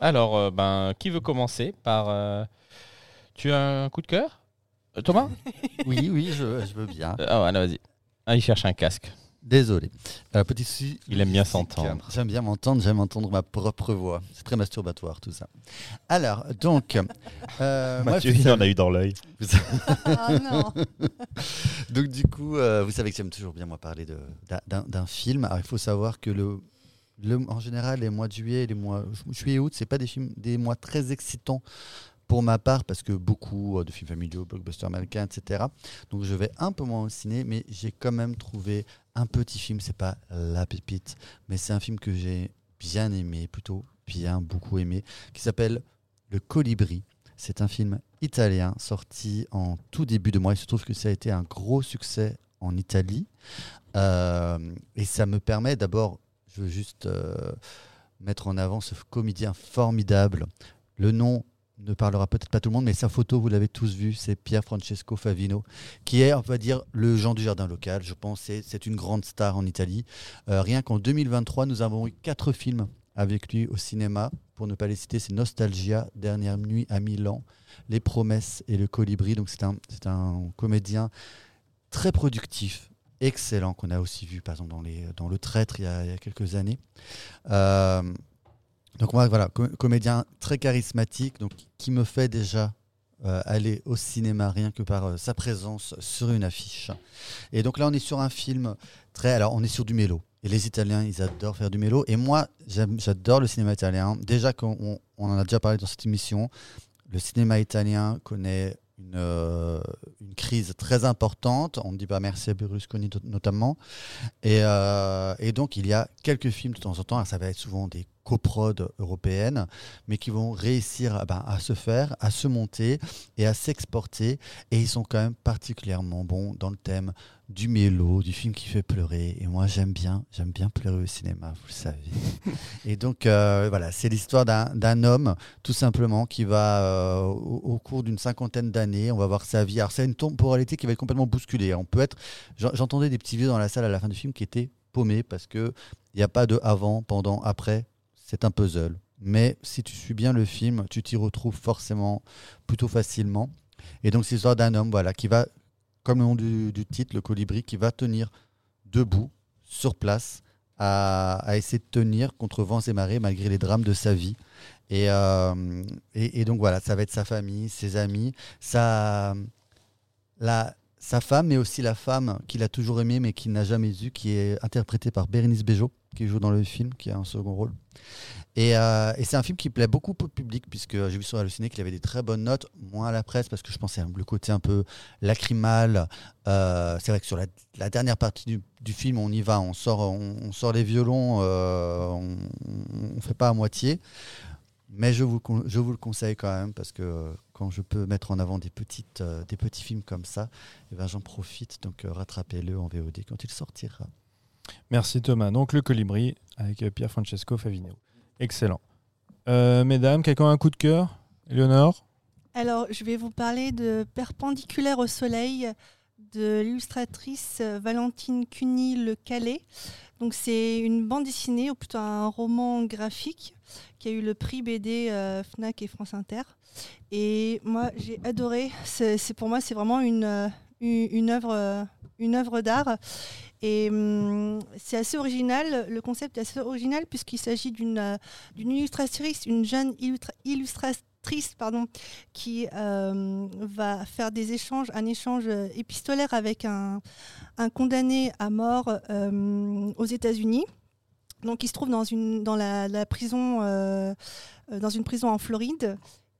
Alors, euh, ben, qui veut commencer par. euh, Tu as un coup de cœur? Euh, Thomas Oui, oui, je, je veux bien. Euh, Ah, voilà, vas-y. Ah, il cherche un casque. Désolé. Euh, petit souci. Il aime bien logistique. s'entendre. J'aime bien m'entendre, j'aime entendre ma propre voix. C'est très masturbatoire tout ça. Alors, donc. euh, moi, Mathieu, vous il en savez- a eu dans l'œil. Ah non Donc du coup, euh, vous savez que j'aime toujours bien moi parler de- d'un- d'un d'un film. Alors, il faut savoir que le, le- en général, les mois de juillet, et les mois juillet août, c'est pas des films, des mois très excitants pour ma part parce que beaucoup euh, de films familiaux, blockbusters américains, etc. Donc je vais un peu moins au ciné, mais j'ai quand même trouvé un petit film. C'est pas la pépite, mais c'est un film que j'ai bien aimé, plutôt bien beaucoup aimé, qui s'appelle Le Colibri. C'est un film italien sorti en tout début de mois. Il se trouve que ça a été un gros succès en Italie. Euh, et ça me permet d'abord, je veux juste euh, mettre en avant ce comédien formidable. Le nom ne parlera peut-être pas tout le monde, mais sa photo, vous l'avez tous vu, c'est Pier Francesco Favino, qui est, on va dire, le Jean du Jardin local. Je pense c'est une grande star en Italie. Euh, rien qu'en 2023, nous avons eu quatre films avec lui au cinéma. Pour ne pas les citer, c'est Nostalgia, Dernière nuit à Milan, Les Promesses et Le Colibri. Donc c'est un, comédien très productif, excellent, qu'on a aussi vu par exemple dans, Le Traître il y a, il y a quelques années. Euh, donc moi, voilà, com- comédien très charismatique, donc qui me fait déjà euh, aller au cinéma rien que par euh, sa présence sur une affiche. Et donc là, on est sur un film très... Alors, on est sur du mélo. Et les Italiens, ils adorent faire du mélo. Et moi, j'adore le cinéma italien. Déjà, on, on en a déjà parlé dans cette émission, le cinéma italien connaît une, euh, une crise très importante. On ne dit pas merci à Berlusconi not- notamment. Et, et donc, il y a quelques films de temps en temps. Alors, ça va être souvent des coprodes européennes, mais qui vont réussir à, ben, à se faire, à se monter et à s'exporter. Et ils sont quand même particulièrement bons dans le thème du mélo, du film qui fait pleurer. Et moi, j'aime bien, j'aime bien pleurer au cinéma, vous le savez. et donc, euh, voilà, c'est l'histoire d'un homme, tout simplement, qui va, euh, au, au cours d'une cinquantaine d'années, on va voir sa vie. Alors, c'est une temporalité qui va être complètement bousculée. On peut être. j'en- J'entendais des petits vieux dans la salle à la fin du film qui étaient paumés parce qu'il n'y a pas de avant, pendant, après. C'est un puzzle. Mais si tu suis bien le film, tu t'y retrouves forcément plutôt facilement. Et donc, c'est l'histoire d'un homme voilà, qui va, comme le nom du, titre, le colibri, qui va tenir debout, sur place, à, essayer de tenir contre vents et marées malgré les drames de sa vie. Et, euh, et donc, voilà, ça va être sa famille, ses amis, sa, la, sa femme, mais aussi la femme qu'il a toujours aimée, mais qu'il n'a jamais eue, qui est interprétée par Bérénice Bejo, qui joue dans le film, qui a un second rôle. Et, euh, et c'est un film qui plaît beaucoup au public, puisque j'ai vu sur Halluciné qu'il avait des très bonnes notes, moins à la presse, parce que je pensais le côté un peu lacrymal. Euh, c'est vrai que sur la, dernière partie du, film, on y va, on sort, on, sort les violons, euh, on ne fait pas à moitié. Mais je vous, je vous le conseille quand même, parce que quand je peux mettre en avant des, petites, des petits films comme ça, eh ben, j'en profite. Donc rattrapez-le en VOD quand il sortira. Merci Thomas. Donc le colibri avec euh, Pier Francesco Favino. Excellent. Euh, mesdames, quelqu'un a un coup de cœur? Éléonore? Alors, je vais vous parler de Perpendiculaire au soleil de l'illustratrice euh, Valentine Cuny Le Calais. Donc, c'est une bande dessinée, ou plutôt un roman graphique, qui a eu le prix BD Fnac et France Inter. Et moi, j'ai adoré. C'est pour moi, c'est vraiment une, une, œuvre, une œuvre d'art. Et hum, c'est assez original. Le concept est assez original puisqu'il s'agit d'une euh, illustratrice, une jeune illustra- illustratrice, pardon, qui euh, va faire des échanges, un échange euh, épistolaire avec un, un condamné à mort aux États-Unis. Donc, il se trouve dans une dans la, prison, dans une prison en Floride.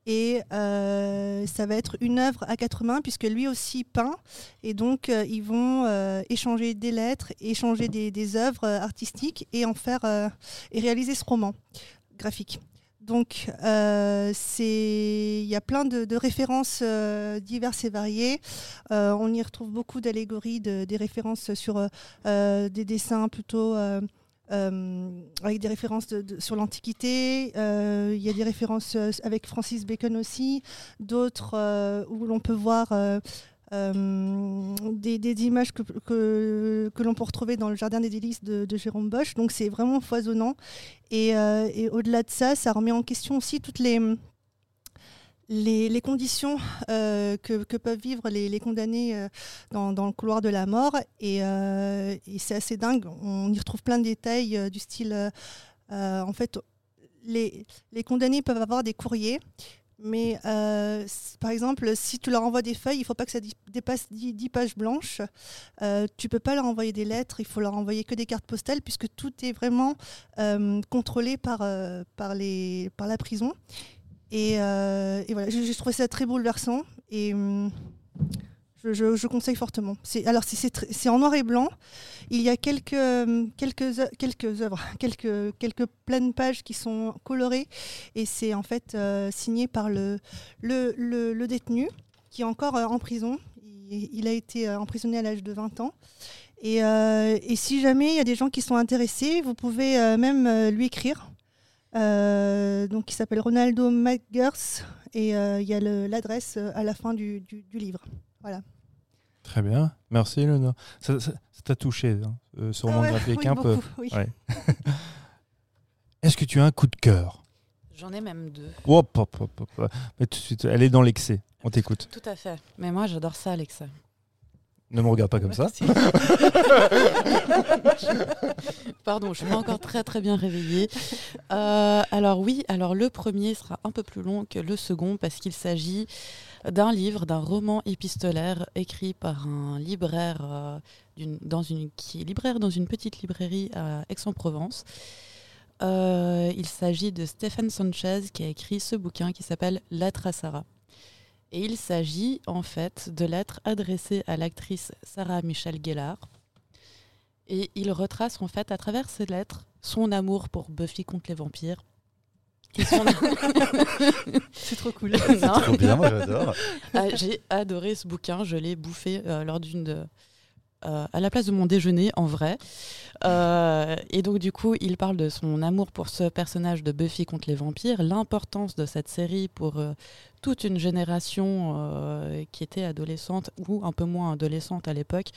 Et euh, ça va être une œuvre à quatre mains, puisque lui aussi peint. Et donc, euh, ils vont euh, échanger des lettres, échanger des, œuvres artistiques et en faire et réaliser ce roman graphique. Donc, il y a plein de, références diverses et variées. On y retrouve beaucoup d'allégories, de- des références sur des dessins plutôt avec des références sur l'Antiquité. Euh, Il y a des références euh, avec Francis Bacon aussi, d'autres euh, où l'on peut voir euh, euh, des, images que, l'on peut retrouver dans le Jardin des délices de, Jérôme Bosch. Donc c'est vraiment foisonnant. Euh, et au-delà de ça, ça remet en question aussi toutes les, les, conditions euh, que, peuvent vivre les, condamnés euh, dans, le couloir de la mort. Et, euh, et c'est assez dingue. On y retrouve plein de détails du style, en fait, les, condamnés peuvent avoir des courriers. Mais par exemple, si tu leur envoies des feuilles, il ne faut pas que ça dépasse 10, 10 pages blanches. Tu peux pas leur envoyer des lettres, il faut leur envoyer que des cartes postales, puisque tout est vraiment contrôlé par la prison. Et, euh, et voilà, j'ai trouvé ça très bouleversant et hum, je, je- conseille fortement. Alors, c'est- en noir et blanc. Il y a quelques, hum, quelques, quelques œuvres, quelques, quelques pleines pages qui sont colorées et c'est en fait euh, signé par le, le, le- détenu qui est encore euh, en prison. Il, a été emprisonné à l'âge de 20 ans. Et, et si jamais il y a des gens qui sont intéressés, vous pouvez même lui écrire. Euh, donc, il s'appelle Ronaldo McGers et euh, il y a l'adresse euh, à la fin du, du- du livre. Très bien. Merci, Léonore. Ça ça- ça t'a touché, hein, euh, ce roman Ah ouais, graphique oui, un peu. beaucoup, oui. Ouais. Est-ce que tu as un coup de cœur? J'en ai même deux. Hop, hop, hop, hop. Mais tout de suite, elle est dans l'excès. On t'écoute. Tout à fait. Mais moi, j'adore ça, Alexa. Ne me regarde pas comme ça. Pardon, je suis pas encore très très bien réveillée. Euh, alors oui, alors le premier sera un peu plus long que le second parce qu'il s'agit d'un livre, d'un roman épistolaire écrit par un libraire, euh, dans une, qui est libraire dans une petite librairie à Aix-en-Provence. Euh, il s'agit de Stéphane Sanchez qui a écrit ce bouquin qui s'appelle Lettre à Sarah. Et il s'agit en fait de lettres adressées à l'actrice Sarah Michelle Gellar. Et il retrace en fait à travers ces lettres son amour pour Buffy contre les vampires. Son- C'est trop cool. Non. Trop bien, moi j'adore. Ah, J'ai adoré ce bouquin, je l'ai bouffé euh, lors d'une de- euh, à la place de mon déjeuner en vrai. Euh, et donc du coup, il parle de son amour pour ce personnage de Buffy contre les vampires, l'importance de cette série pour euh, toute une génération qui était adolescente ou un peu moins adolescente à l'époque,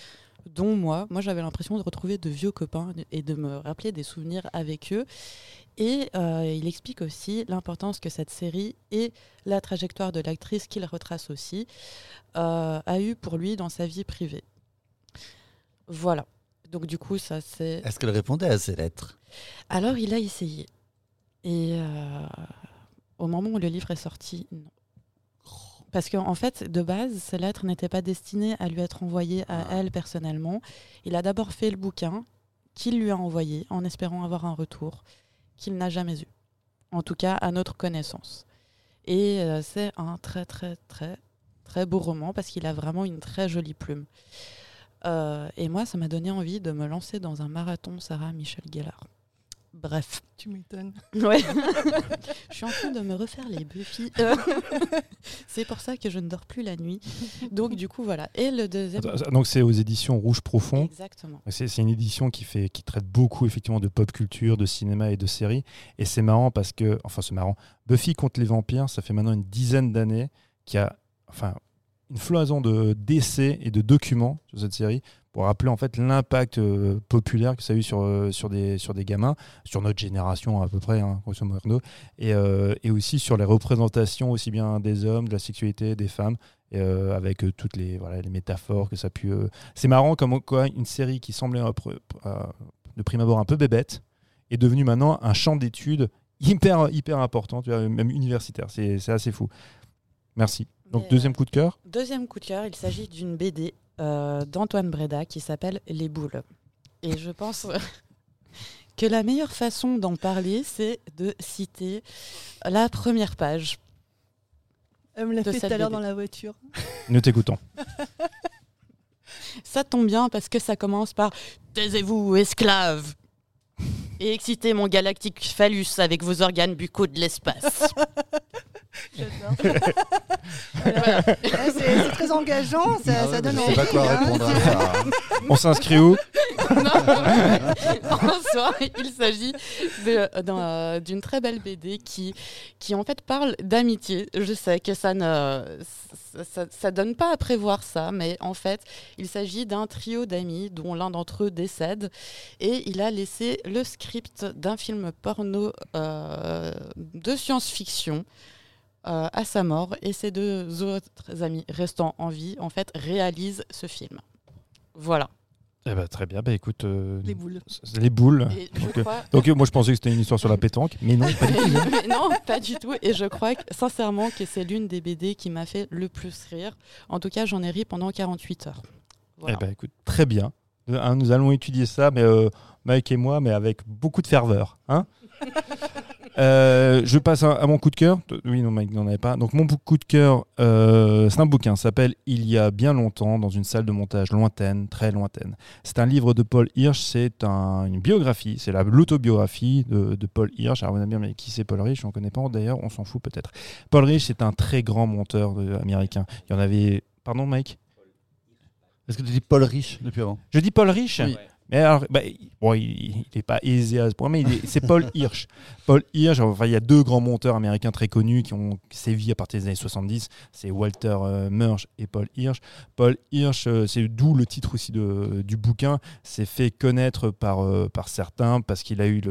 dont moi. Moi, j'avais l'impression de retrouver de vieux copains et de me rappeler des souvenirs avec eux. Et il explique aussi l'importance que cette série et la trajectoire de l'actrice qu'il retrace aussi a eu pour lui dans sa vie privée. Voilà. Donc du coup, ça c'est. Est-ce qu'elle répondait à ces lettres? Alors il a essayé. Et euh, au moment où le livre est sorti, non. Parce qu'en en fait, de base, ces lettres n'étaient pas destinées à lui être envoyées à Ah. elle personnellement. Il a d'abord fait le bouquin qu'il lui a envoyé en espérant avoir un retour qu'il n'a jamais eu. En tout cas, à notre connaissance. Et euh, c'est un très, très, très, très beau roman parce qu'il a vraiment une très jolie plume. Euh, et moi, ça m'a donné envie de me lancer dans un marathon Sarah Michel Gellar. Bref. Tu m'étonnes. Ouais. je suis en train de me refaire les Buffy. Euh, c'est pour ça que je ne dors plus la nuit. Donc du coup voilà. Et le deuxième. Donc c'est aux éditions Rouge Profond. Exactement. C'est c'est une édition qui, fait, qui traite beaucoup effectivement de pop culture, de cinéma et de séries. Et c'est marrant parce que, enfin c'est marrant, Buffy contre les vampires, ça fait maintenant une dizaine d'années qu'il y a enfin, une floison de d'essais et de documents sur cette série pour rappeler en fait l'impact euh, populaire que ça a eu sur, euh, sur, des, sur des gamins, sur notre génération à peu près, hein, et, euh, et aussi sur les représentations aussi bien des hommes, de la sexualité, des femmes, avec toutes les, voilà, les métaphores que ça a pu... c'est marrant comme quoi une série qui semblait de prime abord un peu bébête est devenue maintenant un champ d'études hyper, hyper important, même universitaire. C'est assez fou. Merci. Donc Mais, deuxième euh, coup de cœur. Deuxième coup de cœur, il s'agit d'une BD euh, d'Antoine Breda qui s'appelle Les boules. Et je pense que la meilleure façon d'en parler, c'est de citer la première page. Elle me l'a fait tout à l'heure dans la voiture. Nous t'écoutons. Ça tombe bien parce que ça commence par Taisez-vous, esclave Et excitez mon galactique phallus avec vos organes buccaux de l'espace. J'adore. C'est très engageant, ça, Ah ouais, ça donne Je envie. sais pas quoi hein. répondre à ça. On s'inscrit où non, en soi, il s'agit d'un- d'une très belle BD qui, qui en fait parle d'amitié. Je sais que ça ne ça, ça- ça donne pas à prévoir ça, mais en fait, il s'agit d'un trio d'amis dont l'un d'entre eux décède et il a laissé le script d'un film porno euh, de science-fiction. Euh, à sa mort et ses deux autres amis restant en vie en fait réalisent ce film. Voilà. Eh ben, très bien, bah, écoute. euh, Les boules. les boules. Donc, euh, donc, moi je pensais que c'était une histoire sur la pétanque, mais non, pas du tout. Mais non, pas du tout. Et je crois que, sincèrement que c'est l'une des BD qui m'a fait le plus rire. En tout cas, j'en ai ri pendant 48 heures. Voilà. Eh ben, écoute, très bien. Hein, nous allons étudier ça, mais euh, Mike et moi, mais avec beaucoup de ferveur. Hein Euh, je passe à, à mon coup de cœur. Oui, non, Mike n'en avait pas. Donc, mon coup de cœur, euh, c'est un bouquin. s'appelle Il y a bien longtemps, dans une salle de montage lointaine, très lointaine. C'est un livre de Paul Hirsch. C'est un- une biographie. C'est la- l'autobiographie de, de Paul Hirsch. Alors, vous allez dire, mais qui c'est Paul Hirsch? On ne connaît pas. D'ailleurs, on s'en fout peut-être. Paul Hirsch, c'est un très grand monteur de- américain. Il y en avait. Pardon, Mike? Est-ce que tu dis Paul Rich depuis avant? Je dis Paul Rich Oui. Mais alors, bah, il- n'est pas aisé à ce point, mais c'est Paul Hirsch. Paul Hirsch, enfin, il y a deux grands monteurs américains très connus qui ont sévi à partir des années 70. C'est Walter euh, Murch et Paul Hirsch. Paul Hirsch, euh, c'est d'où le titre aussi de, du bouquin, s'est fait connaître par, euh, par certains parce qu'il a eu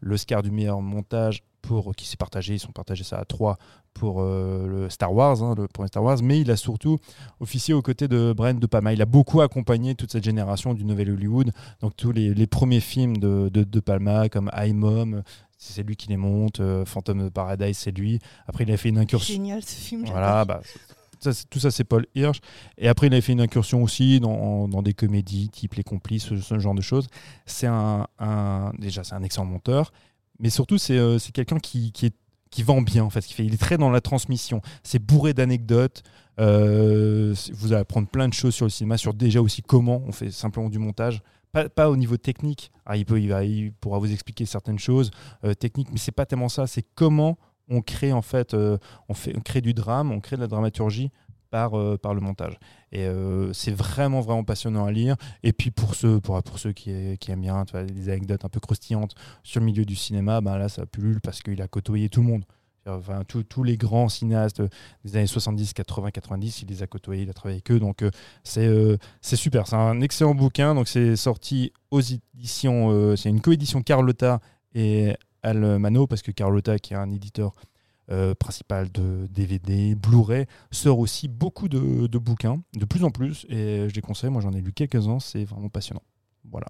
l'Oscar du meilleur montage pour qui s'est partagé, ils sont partagés ça à trois pour euh, le Star Wars, hein, le premier Star Wars, mais il a surtout officié aux côtés de Brian De Palma. Il a beaucoup accompagné toute cette génération du Nouvel Hollywood, donc tous les, les premiers films de, de, De Palma comme I Mom, c'est lui qui les monte, euh, Phantom of Paradise, c'est lui. Après, il a fait une incursion. Génial ce film. Voilà, bah, ça, tout ça c'est Paul Hirsch. Et après, il a fait une incursion aussi dans, dans des comédies type Les Complices, ce, ce genre de choses. C'est un, un- déjà c'est un excellent monteur, mais surtout c'est euh, quelqu'un qui, qui, est- qui vend bien en fait. Qui fait, il est très dans la transmission. C'est bourré d'anecdotes. Euh, vous allez apprendre plein de choses sur le cinéma, sur déjà aussi comment on fait simplement du montage. Pas, au niveau technique. Ah, il pourra vous expliquer certaines choses euh, techniques, mais c'est pas tellement ça. C'est comment on crée en fait, euh, on fait, on crée du drame, on crée de la dramaturgie par, euh, par le montage. Et euh, c'est vraiment vraiment passionnant à lire. Et puis pour ceux, pour, pour ceux qui, aiment bien tu des anecdotes un peu croustillantes sur le milieu du cinéma, ben là ça pullule parce qu'il a côtoyé tout le monde. Enfin, tous- les grands cinéastes des années 70, 80, 90, il les a côtoyés, il a travaillé avec eux. Donc euh, c'est super. C'est un excellent bouquin. Donc c'est sorti aux éditions, c'est une coédition Carlotta et Almano parce que Carlotta, qui est un éditeur euh, principal de DVD, Blu-ray, sort aussi beaucoup de, de bouquins, de plus en plus. Et je les conseille. Moi, j'en ai lu quelques-uns. C'est vraiment passionnant. Voilà.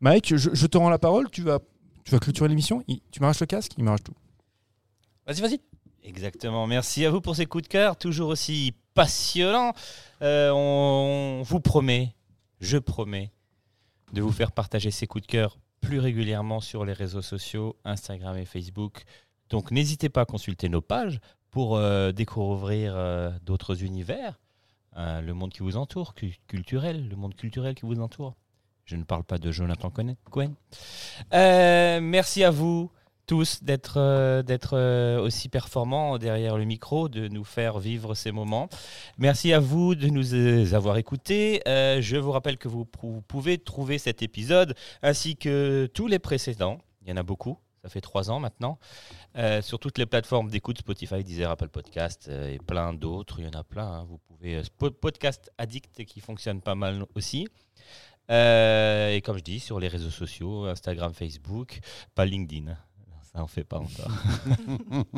Mike, je, je te rends la parole. Tu vas, tu vas clôturer l'émission. Tu m'arraches le casque Il m'arrache tout. Vas-y, vas-y. Exactement. Merci à vous pour ces coups de cœur, toujours aussi passionnants. Euh, on, on vous promet, je promets, de vous faire partager ces coups de cœur plus régulièrement sur les réseaux sociaux, Instagram et Facebook. Donc n'hésitez pas à consulter nos pages pour euh, découvrir euh, d'autres univers, euh, le monde qui vous entoure, cu- culturel, le monde culturel qui vous entoure. Je ne parle pas de Jonathan Cohen. Euh, merci à vous tous d'être aussi performants derrière le micro, de nous faire vivre ces moments. Merci à vous de nous avoir écoutés. Je vous rappelle que vous pouvez trouver cet épisode ainsi que tous les précédents. Il y en a beaucoup. Ça fait trois ans maintenant. euh, sur toutes les plateformes d'écoute, Spotify, Deezer, Apple Podcast euh, et plein d'autres. Il y en a plein. hein. Vous pouvez euh, Podcast Addict qui fonctionne pas mal aussi. Et comme je dis, sur les réseaux sociaux, Instagram, Facebook, pas LinkedIn. Ça en fait pas encore.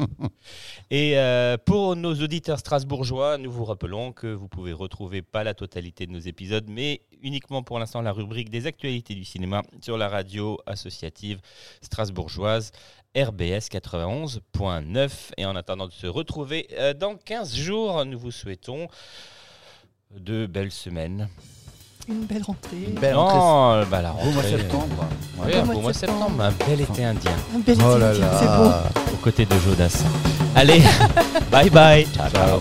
Et euh, pour nos auditeurs strasbourgeois, nous vous rappelons que vous pouvez retrouver pas la totalité de nos épisodes, mais uniquement pour l'instant la rubrique des actualités du cinéma sur la radio associative strasbourgeoise RBS 91.9. Et en attendant de se retrouver euh, dans 15 jours, nous vous souhaitons de belles semaines. Une belle rentrée. Une belle rentrée. Non, bah, la Beau mois rentrée. septembre. Oui, Beau un beau mois de septembre. septembre, un bel été indien Un bel Oh là été, c'est bon. là. aux côtés de Jodas. Allez, bye bye. Ciao, ciao.